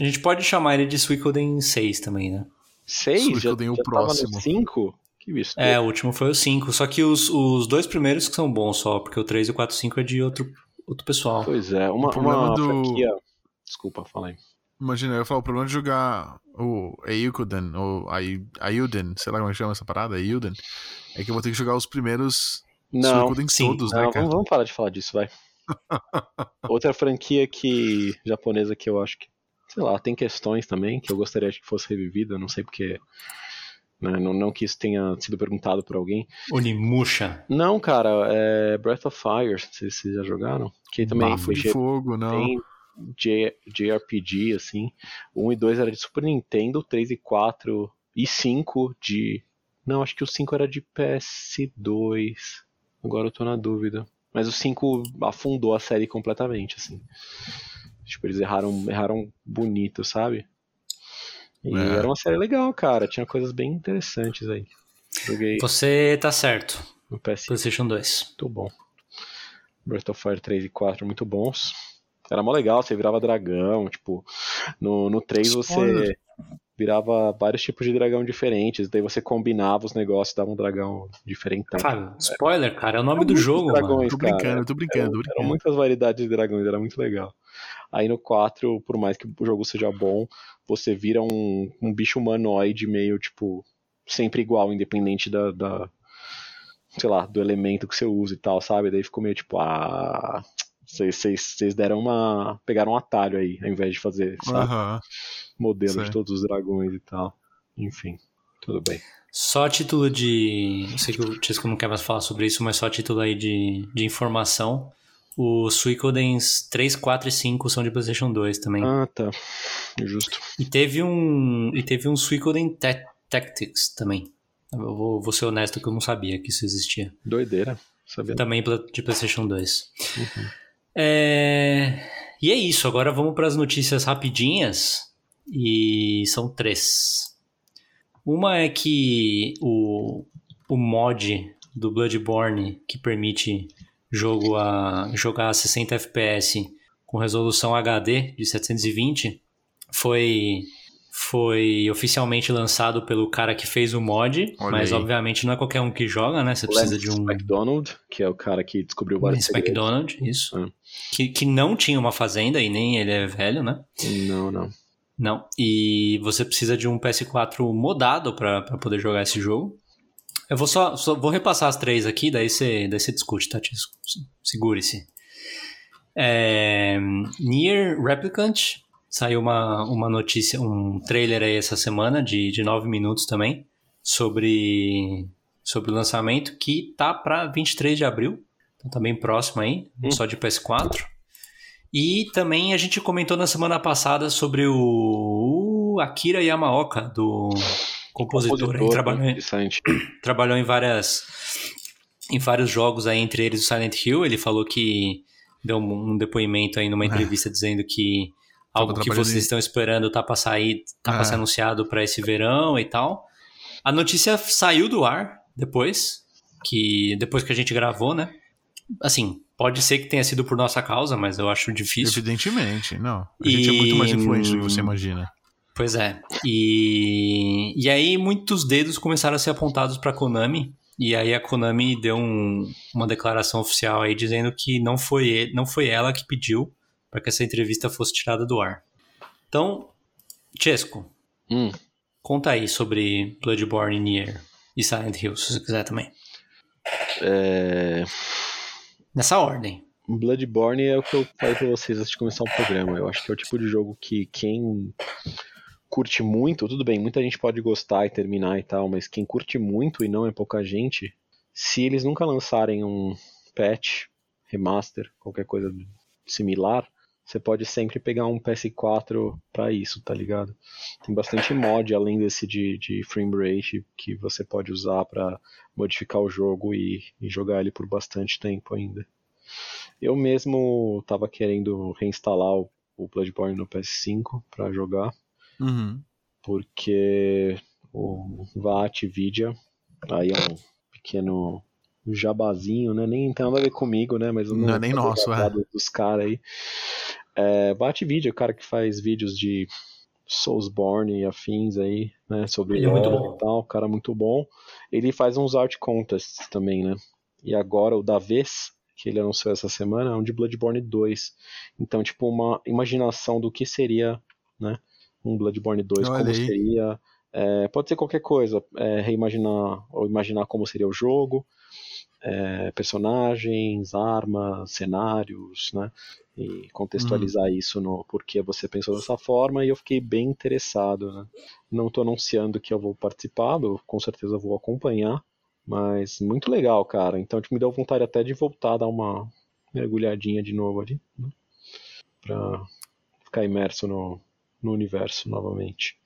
A gente pode chamar ele de Suicoden 6 também, né? Seis? Já, Suicoden, o já próximo. no cinco? Que bicho. É, o último foi o 5. Só que os, os dois primeiros que são bons só, porque o 3 e o 4 e 5 é de outro, outro pessoal. Pois é, uma, O problema uma do- franquia... Desculpa, fala aí. Imagina, eu ia falar, o problema de jogar o Eiyukuden, ou Ayuden, sei lá como é que chama essa parada, Ayuden, é que eu vou ter que jogar os primeiros Não, Suicoden sim. todos, Não, né, cara? vamos, vamos parar de falar disso, vai. <laughs> Outra franquia que japonesa que eu acho que, sei lá, tem questões também que eu gostaria que fosse revivida, não sei porque, né, não, não que isso tenha sido perguntado por alguém. Onimusha. Não, cara, é Breath of Fire, não sei se vocês já jogaram, que também Bafo foi de fogo, não. bem J- JRPG, assim. O 1 e 2 era de Super Nintendo, 3 e 4 e 5 de. Não, acho que o 5 era de PS2. Agora eu tô na dúvida. Mas o 5 afundou a série completamente, assim. Tipo, eles erraram, erraram bonito, sabe? E É. era uma série legal, cara. Tinha coisas bem interessantes aí. Joguei Você tá certo. no PS PlayStation 2. muito bom. Breath of Fire 3 e 4 muito bons. Era mó legal, você virava dragão, tipo, no, no 3 você Spoiler. Virava vários tipos de dragão diferentes, daí você combinava os negócios, dava um dragão diferente. Fábio, spoiler, cara, é o nome do jogo, mano. dragões, Tô cara. brincando, tô brincando, tô Eram, eram brincando. muitas variedades de dragões, era muito legal. Aí no 4, por mais que o jogo seja bom, você vira um, um bicho humanoide meio, tipo, sempre igual, independente da, da- sei lá, do elemento que você usa e tal, sabe? Daí ficou meio tipo, ah, vocês- deram uma, pegaram um atalho aí, ao invés de fazer, sabe? Aham. Modelo Sei. de todos os dragões e tal. Enfim, tudo bem. Só a título de. Eu sei que o Tisco não quer mais falar sobre isso, mas só a título aí de, de informação. Os Suicodens 3, 4 e 5 são de PlayStation 2 também. Ah, tá. Justo. E teve um. E teve um Suicoden Ta- Tactics também. Eu vou, vou ser honesto que eu não sabia que isso existia. Doideira. Sabia? Também de PlayStation 2. Uhum. É, E é isso, agora vamos para as notícias rapidinhas. E são três. Uma é que o, o mod do Bloodborne que permite jogo a, jogar a 60 FPS com resolução HD de 720 foi, foi oficialmente lançado pelo cara que fez o mod, Olha mas aí. obviamente não é qualquer um que joga, né? Você precisa Lance de um McDonald, que é o cara que descobriu vários Vince segredos. McDonald, isso. Ah. Que, que não tinha uma fazenda e nem ele é velho, né? Não, não. Não. E você precisa de um PS4 modado para poder jogar esse jogo. Eu vou só, só vou repassar as três aqui, daí você, daí discute, tá? Segure-se. É, Nier Replicant. Saiu uma, uma notícia, um trailer aí essa semana de, de 9 minutos também sobre, sobre o lançamento que tá para 23 de abril. Então tá bem próximo aí, Hum. só de PS4. E também a gente comentou na semana passada sobre o, Akira Yamaoka, do compositor. Ele trabalhou, em- <clears throat> trabalhou em várias em vários jogos aí, entre eles o Silent Hill. Ele falou que deu um, depoimento aí numa entrevista dizendo que algo que vocês estão esperando tá para sair, tá para É. ser anunciado para esse verão e tal. A notícia saiu do ar depois, que depois que a gente gravou, né? Assim, pode ser que tenha sido por nossa causa, mas eu acho difícil. Evidentemente, não. A E- gente é muito mais influente do que você imagina. Pois é. E, e aí muitos dedos começaram a ser apontados para Konami. E aí a Konami deu um- uma declaração oficial aí dizendo que não foi, ele- não foi ela que pediu para que essa entrevista fosse tirada do ar. Então, Chesco, Hum, conta aí sobre Bloodborne, Nier e Silent Hill, se você quiser também. é... Nessa ordem. Bloodborne é o que eu falei pra vocês antes de começar o programa. Eu acho que é o tipo de jogo que quem curte muito, tudo bem, muita gente pode gostar e terminar e tal, mas quem curte muito e não é pouca gente, se eles nunca lançarem um patch, remaster, qualquer coisa similar, você pode sempre pegar um PS4 para isso, tá ligado? Tem bastante mod além desse de, de frame rate que você pode usar para modificar o jogo e, e, jogar ele por bastante tempo ainda. Eu mesmo tava querendo reinstalar o, o Bloodborne no PS5 para jogar, uhum. porque o VAT Vidia, aí é um pequeno jabazinho, né? Nem tem nada a ver comigo, né? Mas não, é nem nosso, é. dos caras aí. É, bate vídeo, o cara que faz vídeos de Soulsborne e afins aí, né? Sobre ele é muito bom. e tal, cara muito bom. Ele faz uns art contests também, né? E agora o da vez que ele anunciou essa semana é um de Bloodborne 2. Então, tipo, uma imaginação do que seria, né? Um Bloodborne 2, Olha como aí. seria. É, pode ser qualquer coisa, é, reimaginar ou imaginar como seria o jogo, é, personagens, armas, cenários, né? E contextualizar Uhum. isso no porquê você pensou dessa forma e eu fiquei bem interessado, né? Não estou anunciando que eu vou participar, eu com certeza vou acompanhar, mas muito legal, cara. Então tipo, me deu vontade até de voltar a dar uma mergulhadinha de novo ali, né? Pra ficar imerso no, no universo novamente.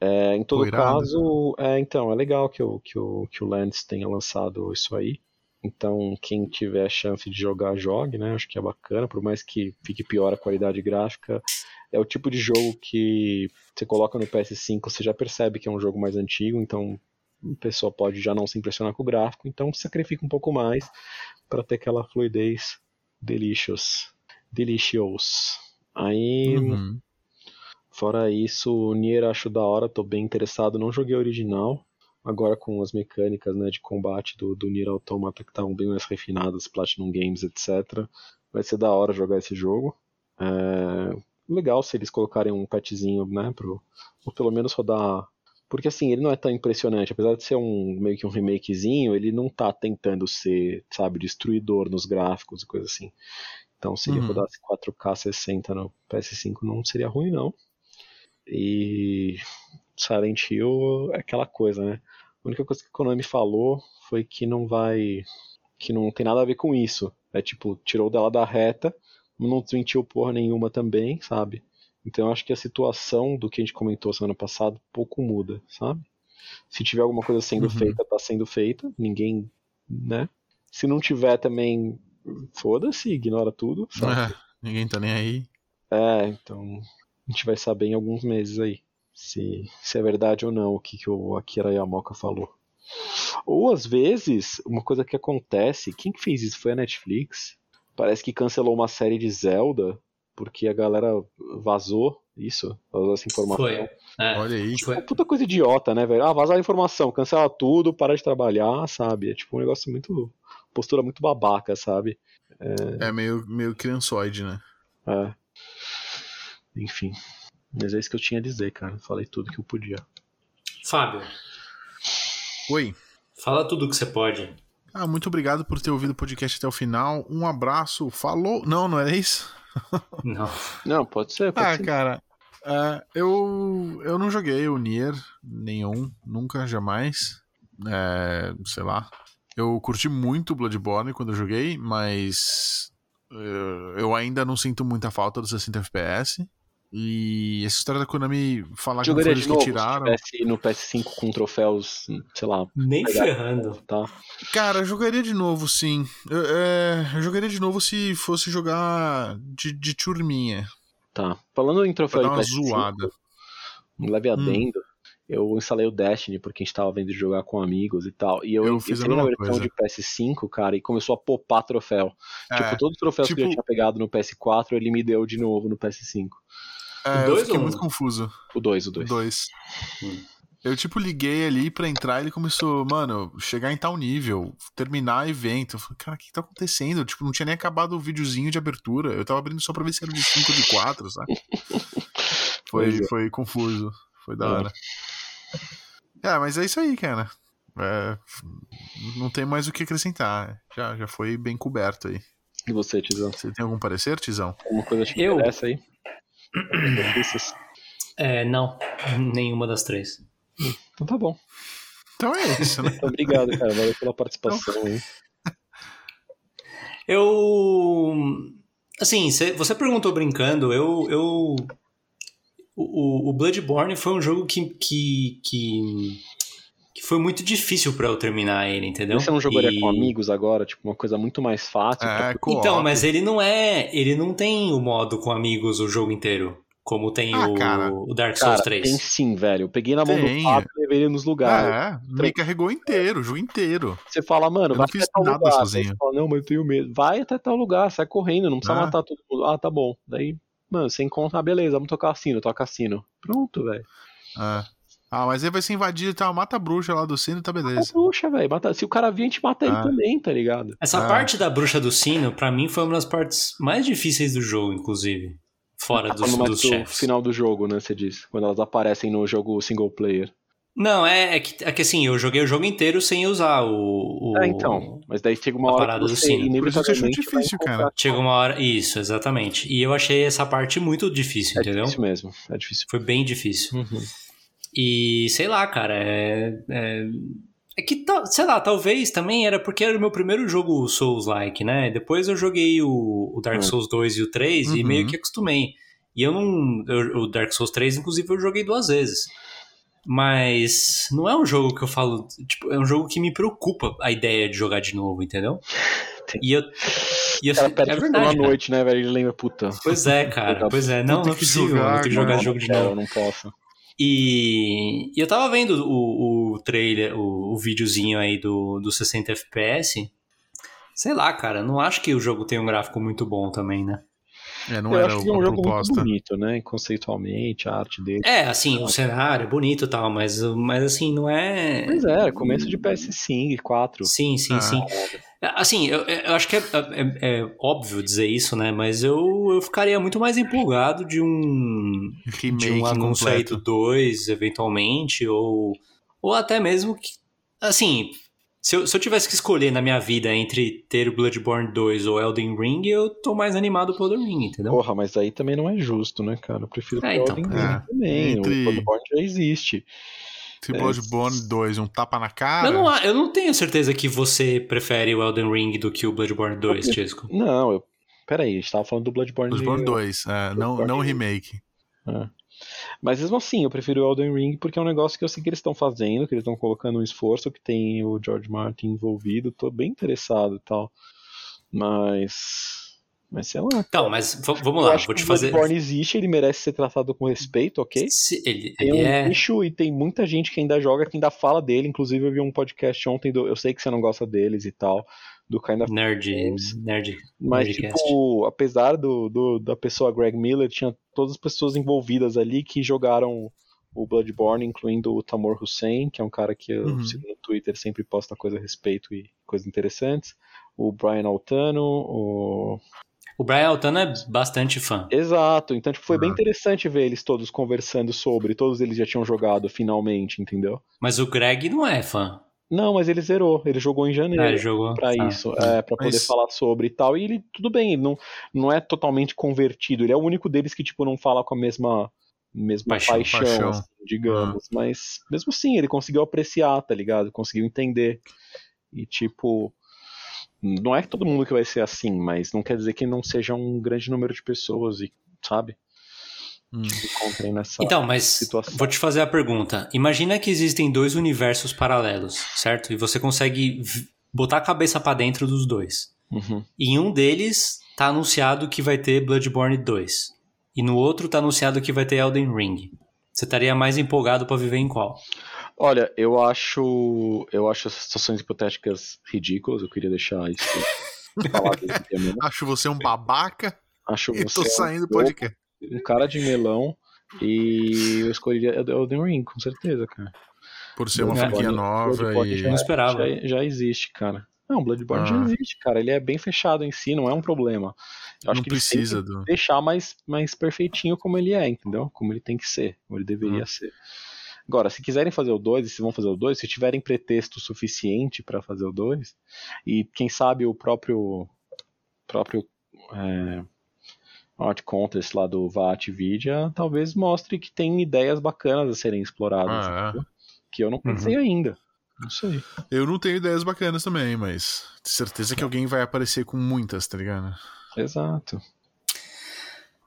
É, em todo caso, é, então, é legal que o, que, o, que o Lance tenha lançado isso aí. Então, quem tiver a chance de jogar, jogue, né? Acho que é bacana, por mais que fique pior a qualidade gráfica. É o tipo de jogo que você coloca no PS5, você já percebe que é um jogo mais antigo, então a pessoa pode já não se impressionar com o gráfico, então sacrifica um pouco mais para ter aquela fluidez delicious. Delicious. Aí, Uhum. Fora isso, o Nier acho da hora, tô bem interessado. Não joguei o original, agora com as mecânicas né, de combate do, do Nier Automata que estavam bem mais refinadas, Platinum Games, etc. Vai ser da hora jogar esse jogo. É, legal se eles colocarem um patchzinho, né, pro, ou pelo menos rodar. Porque assim, ele não é tão impressionante, apesar de ser um meio que um remakezinho, ele não tá tentando ser, sabe, destruidor nos gráficos e coisa assim. Então, se ele Uhum. rodasse 4K 60 no PS5, não seria ruim, não. E Silent Hill é aquela coisa, né? A única coisa que a Konami falou foi que não vai. que não tem nada a ver com isso. É tipo, tirou dela da reta, não desmentiu porra nenhuma também, sabe? Então eu acho que a situação do que a gente comentou semana passada pouco muda, sabe? Se tiver alguma coisa sendo Uhum. feita, tá sendo feita, ninguém, né? Se não tiver também, foda-se, ignora tudo, sabe? É, <laughs> ninguém tá nem aí. É, então a gente vai saber em alguns meses aí se, se é verdade ou não o que, que o Akira Yamaoka falou. Ou às vezes, uma coisa que acontece, quem que fez isso foi a Netflix. Parece que cancelou uma série de Zelda porque a galera vazou isso, vazou essa informação. Foi. É, Olha aí. foi. Uma puta coisa idiota, né, velho? Ah, vazar a informação, cancela tudo, para de trabalhar, sabe? É tipo um negócio muito. postura muito babaca, sabe? É meio, meio criançoide, né? É. Enfim. Mas é isso que eu tinha a dizer, cara. Falei tudo que eu podia. Fábio, Oi. fala tudo que você pode. Ah, muito obrigado por ter ouvido o podcast até o final. Um abraço. Falou. Não, não era isso? <laughs> Não. Não, pode ser, pode Ah, ser. cara. é, eu, eu não joguei o Nier nenhum, nunca, jamais. É, sei lá. Eu curti muito o Bloodborne quando eu joguei, mas eh, eu ainda não sinto muita falta dos 60 FPS. E essa história da Konami falar que não foi Jogaria eles de que novo tiraram. se no PS5 com troféus, sei lá, Nem Legal. ferrando. tá? Cara, eu jogaria de novo, sim. Eu, é, eu jogaria de novo se fosse jogar de, de turminha. Tá. Falando em Pra troféu dar de uma PS5, zoada. um leve Hum. adendo, eu instalei o Destiny porque a gente tava vendo de jogar com amigos e tal. E eu, Eu fiz a entrei na versão coisa. de PS5, cara, e começou a popar troféu. É, tipo, todos os troféus que eu tipo- tinha pegado no PS4, ele me deu de novo no PS5. É, O eu dois fiquei ou muito um? confuso. O 2, o O 2. dois. Hum. Eu, tipo, liguei ali pra entrar e ele começou, mano, chegar em tal nível, terminar evento. Eu falei, cara, o que tá acontecendo? Tipo, não tinha nem acabado o videozinho de abertura. Eu tava abrindo só pra ver se era de 5 ou de 4, sabe? <laughs> Foi, é. foi confuso. Foi da É. hora. É, mas é isso aí, cara. É, não tem mais o que acrescentar. Já, já foi bem coberto aí. E você, Tizão? Você tem algum parecer, Tizão? Alguma coisa te Eu? interessa aí? É, não. Nenhuma das três. Então tá bom. Então é isso, né? <laughs> Obrigado, cara. Valeu pela participação aí. <laughs> Eu. Assim, cê- você perguntou brincando, eu. eu o, o Bloodborne foi um jogo que, que, que foi muito difícil pra eu terminar ele, entendeu? Você não jogaria E- com amigos agora? Tipo, uma coisa muito mais fácil. É, pra-. Então, mas ele não é. Ele não tem o modo com amigos o jogo inteiro. Como tem Ah, o, cara. o Dark Souls Cara, 3. tem sim, velho. Eu peguei na mão Tem. do Fábio e levei ele nos lugares. É, me carregou inteiro, o jogo inteiro. Você fala, mano, Eu vai não fiz até tal nada lugar. sozinho. Você fala, não, mas eu tenho medo. Vai até tal lugar, sai correndo, não precisa Ah. matar todo mundo. Ah, tá bom. Daí, mano, você encontra, ah, beleza, vamos tocar cassino, toca cassino. Pronto, velho. É. Ah, mas aí vai ser invadido e tal, mata a bruxa lá do sino, tá beleza. Puxa, velho. mata- Se o cara vir, a gente mata ele Ah. também, tá ligado? Essa Ah. parte da bruxa do sino, pra mim, foi uma das partes mais difíceis do jogo, inclusive. Fora Tá dos, mais dos do chefes. final do jogo, né? Você diz. Quando elas aparecem no jogo single player. Não, é, é, que, é que assim, eu joguei o jogo inteiro sem usar o. o Ah, então. Mas daí chega uma a hora parada que do você sino. Por isso que achou difícil, cara. Chega uma hora. Isso, exatamente. E eu achei essa parte muito difícil, É entendeu? difícil mesmo. É difícil. Foi bem difícil. Uhum. E sei lá, cara, é. É, é que, sei lá, talvez também era porque era o meu primeiro jogo Souls-like, né? Depois eu joguei o, o Dark Hum. Souls 2 e o 3 e Uhum. meio que acostumei. E eu não. eu- o Dark Souls 3, inclusive, eu joguei duas vezes. Mas não é um jogo que eu falo. Tipo, é um jogo que me preocupa a ideia de jogar de novo, entendeu? E eu. E eu cara é verdade. à cara. noite, né, velho? Ele lembra, puta. Pois é, <laughs> cara. Pois é. Não, não é possível. jogar, Vou ter que jogar esse jogo de não, novo. Eu não posso. E, e eu tava vendo o, o trailer, o, o videozinho aí do, do 60 FPS. Sei lá, cara, não acho que o jogo tem um gráfico muito bom também, né? É, não eu era acho que é um jogo muito proposta. bonito, né? Conceitualmente, a arte dele. É, assim, o cenário é bonito e tal, mas, mas assim, não é. Mas é, começo de PS5, 4. Sim, sim, Ah. sim. Assim, eu, eu acho que é, é- é óbvio dizer isso, né? Mas eu, eu ficaria muito mais empolgado de um, de Remake um anúncio aí completo. do 2, eventualmente, ou, ou até mesmo que. Assim, se eu, se eu tivesse que escolher na minha vida entre ter o Bloodborne 2 ou Elden Ring, eu tô mais animado pro Elden Ring, entendeu? Porra, mas aí também não é justo, né, cara? Eu prefiro É, então. Elden É. Ring também. Entre- O Bloodborne já existe. Se É. Bloodborne 2, um tapa na cara. eu, não, eu não tenho certeza que você prefere o Elden Ring do que o Bloodborne 2, Eu- Tisco. Não, eu. Peraí, a gente tava falando do Bloodborne. Bloodborne de- 2, é, não, Bloodborne não o de- remake. Mas mesmo assim, eu prefiro o Elden Ring porque é um negócio que eu sei que eles estão fazendo, que eles estão colocando um esforço, que tem o George Martin envolvido. Tô bem interessado e tal. Mas. Mas sei lá. Então, mas vamos eu lá, acho vou que te o fazer. Bloodborne existe, ele merece ser tratado com respeito, ok? Se- ele, Tem ele um é. nicho e tem muita gente que ainda joga, que ainda fala dele. Inclusive, eu vi um podcast ontem, do, eu sei que você não gosta deles e tal, do Kind of Nerd, Games. nerd, Mas, Nerdcast. tipo, apesar do, do- da pessoa Greg Miller, tinha todas as pessoas envolvidas ali que jogaram o Bloodborne, incluindo o Tamor Hussein, que é um cara que eu Uhum. sigo no Twitter, sempre posta coisa a respeito e coisas interessantes. O Brian Altano, o. O Brian Altano é bastante fã. Exato, então tipo, foi bem Ah. interessante ver eles todos conversando sobre, todos eles já tinham jogado finalmente, entendeu? Mas o Greg não é fã. Não, mas ele zerou, ele jogou em janeiro. Ah, ele jogou. Pra Ah. isso, é, pra poder Mas- falar sobre e tal. E ele, tudo bem, ele não, não é totalmente convertido. Ele é o único deles que, tipo, não fala com a mesma, mesma Paixão. paixão, Paixão. assim, digamos. Mas, mesmo assim, ele conseguiu apreciar, tá ligado? Conseguiu entender. E, tipo, não é que todo mundo que vai ser assim, mas não quer dizer que não seja um grande número de pessoas, e, sabe? Hum. Encontrem nessa Então, mas situação. vou te fazer a pergunta. Imagina que existem dois universos paralelos, certo? E você consegue botar a cabeça pra dentro dos dois. Uhum. E em um deles tá anunciado que vai ter Bloodborne 2. E no outro tá anunciado que vai ter Elden Ring. Você estaria mais empolgado pra viver em qual? Olha, eu acho. Eu acho essas situações hipotéticas ridículas, eu queria deixar isso <laughs> falar desse tema. Acho você um babaca Acho e você tô um saindo do podcast. Um cara de melão e eu escolheria Elden Ring, com certeza, cara. Por ser uma É. franquia nova Bloodborne e. já, Não esperava. já, já existe, cara. Não, Bloodborne Ah. já existe, cara. Ele é bem fechado em si, não é um problema. Eu acho Não que precisa que do. deixar mais, mais perfeitinho como ele é, entendeu? Como ele tem que ser, como ele deveria Ah. ser. Agora, se quiserem fazer o 2, e se vão fazer o 2, se tiverem pretexto suficiente pra fazer o 2, e quem sabe o próprio próprio é, Art Contest lá do VAT Vidia talvez mostre que tem ideias bacanas a serem exploradas, Ah, é. que eu não pensei ainda. Não sei. Eu não tenho ideias bacanas também, mas certeza que alguém vai aparecer com muitas, tá ligado? Exato.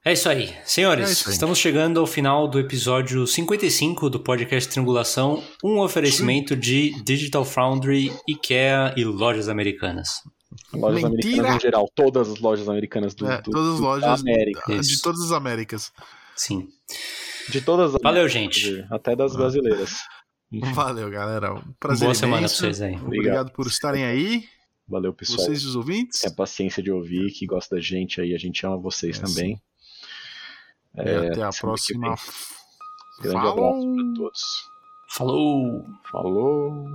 É isso aí. Senhores, É isso aí. estamos chegando ao final do episódio 55 do podcast Triangulação, um oferecimento de Digital Foundry, IKEA e lojas americanas. Lojas Mentira! americanas em geral, todas as lojas americanas do, É, do- todas as do- lojas da América. de todas as Américas. Sim. De todas as Valeu, Américas, gente. Até das brasileiras. Enfim, <laughs> Valeu, galera. Um prazer Boa semana pra vocês aí. Obrigado por estarem aí, Valeu, pessoal. vocês os ouvintes. Tem a paciência de ouvir, que gosta da gente aí. A gente ama vocês É, também. E até a próxima. Grande Falou! abraço para todos. Falou! Falou!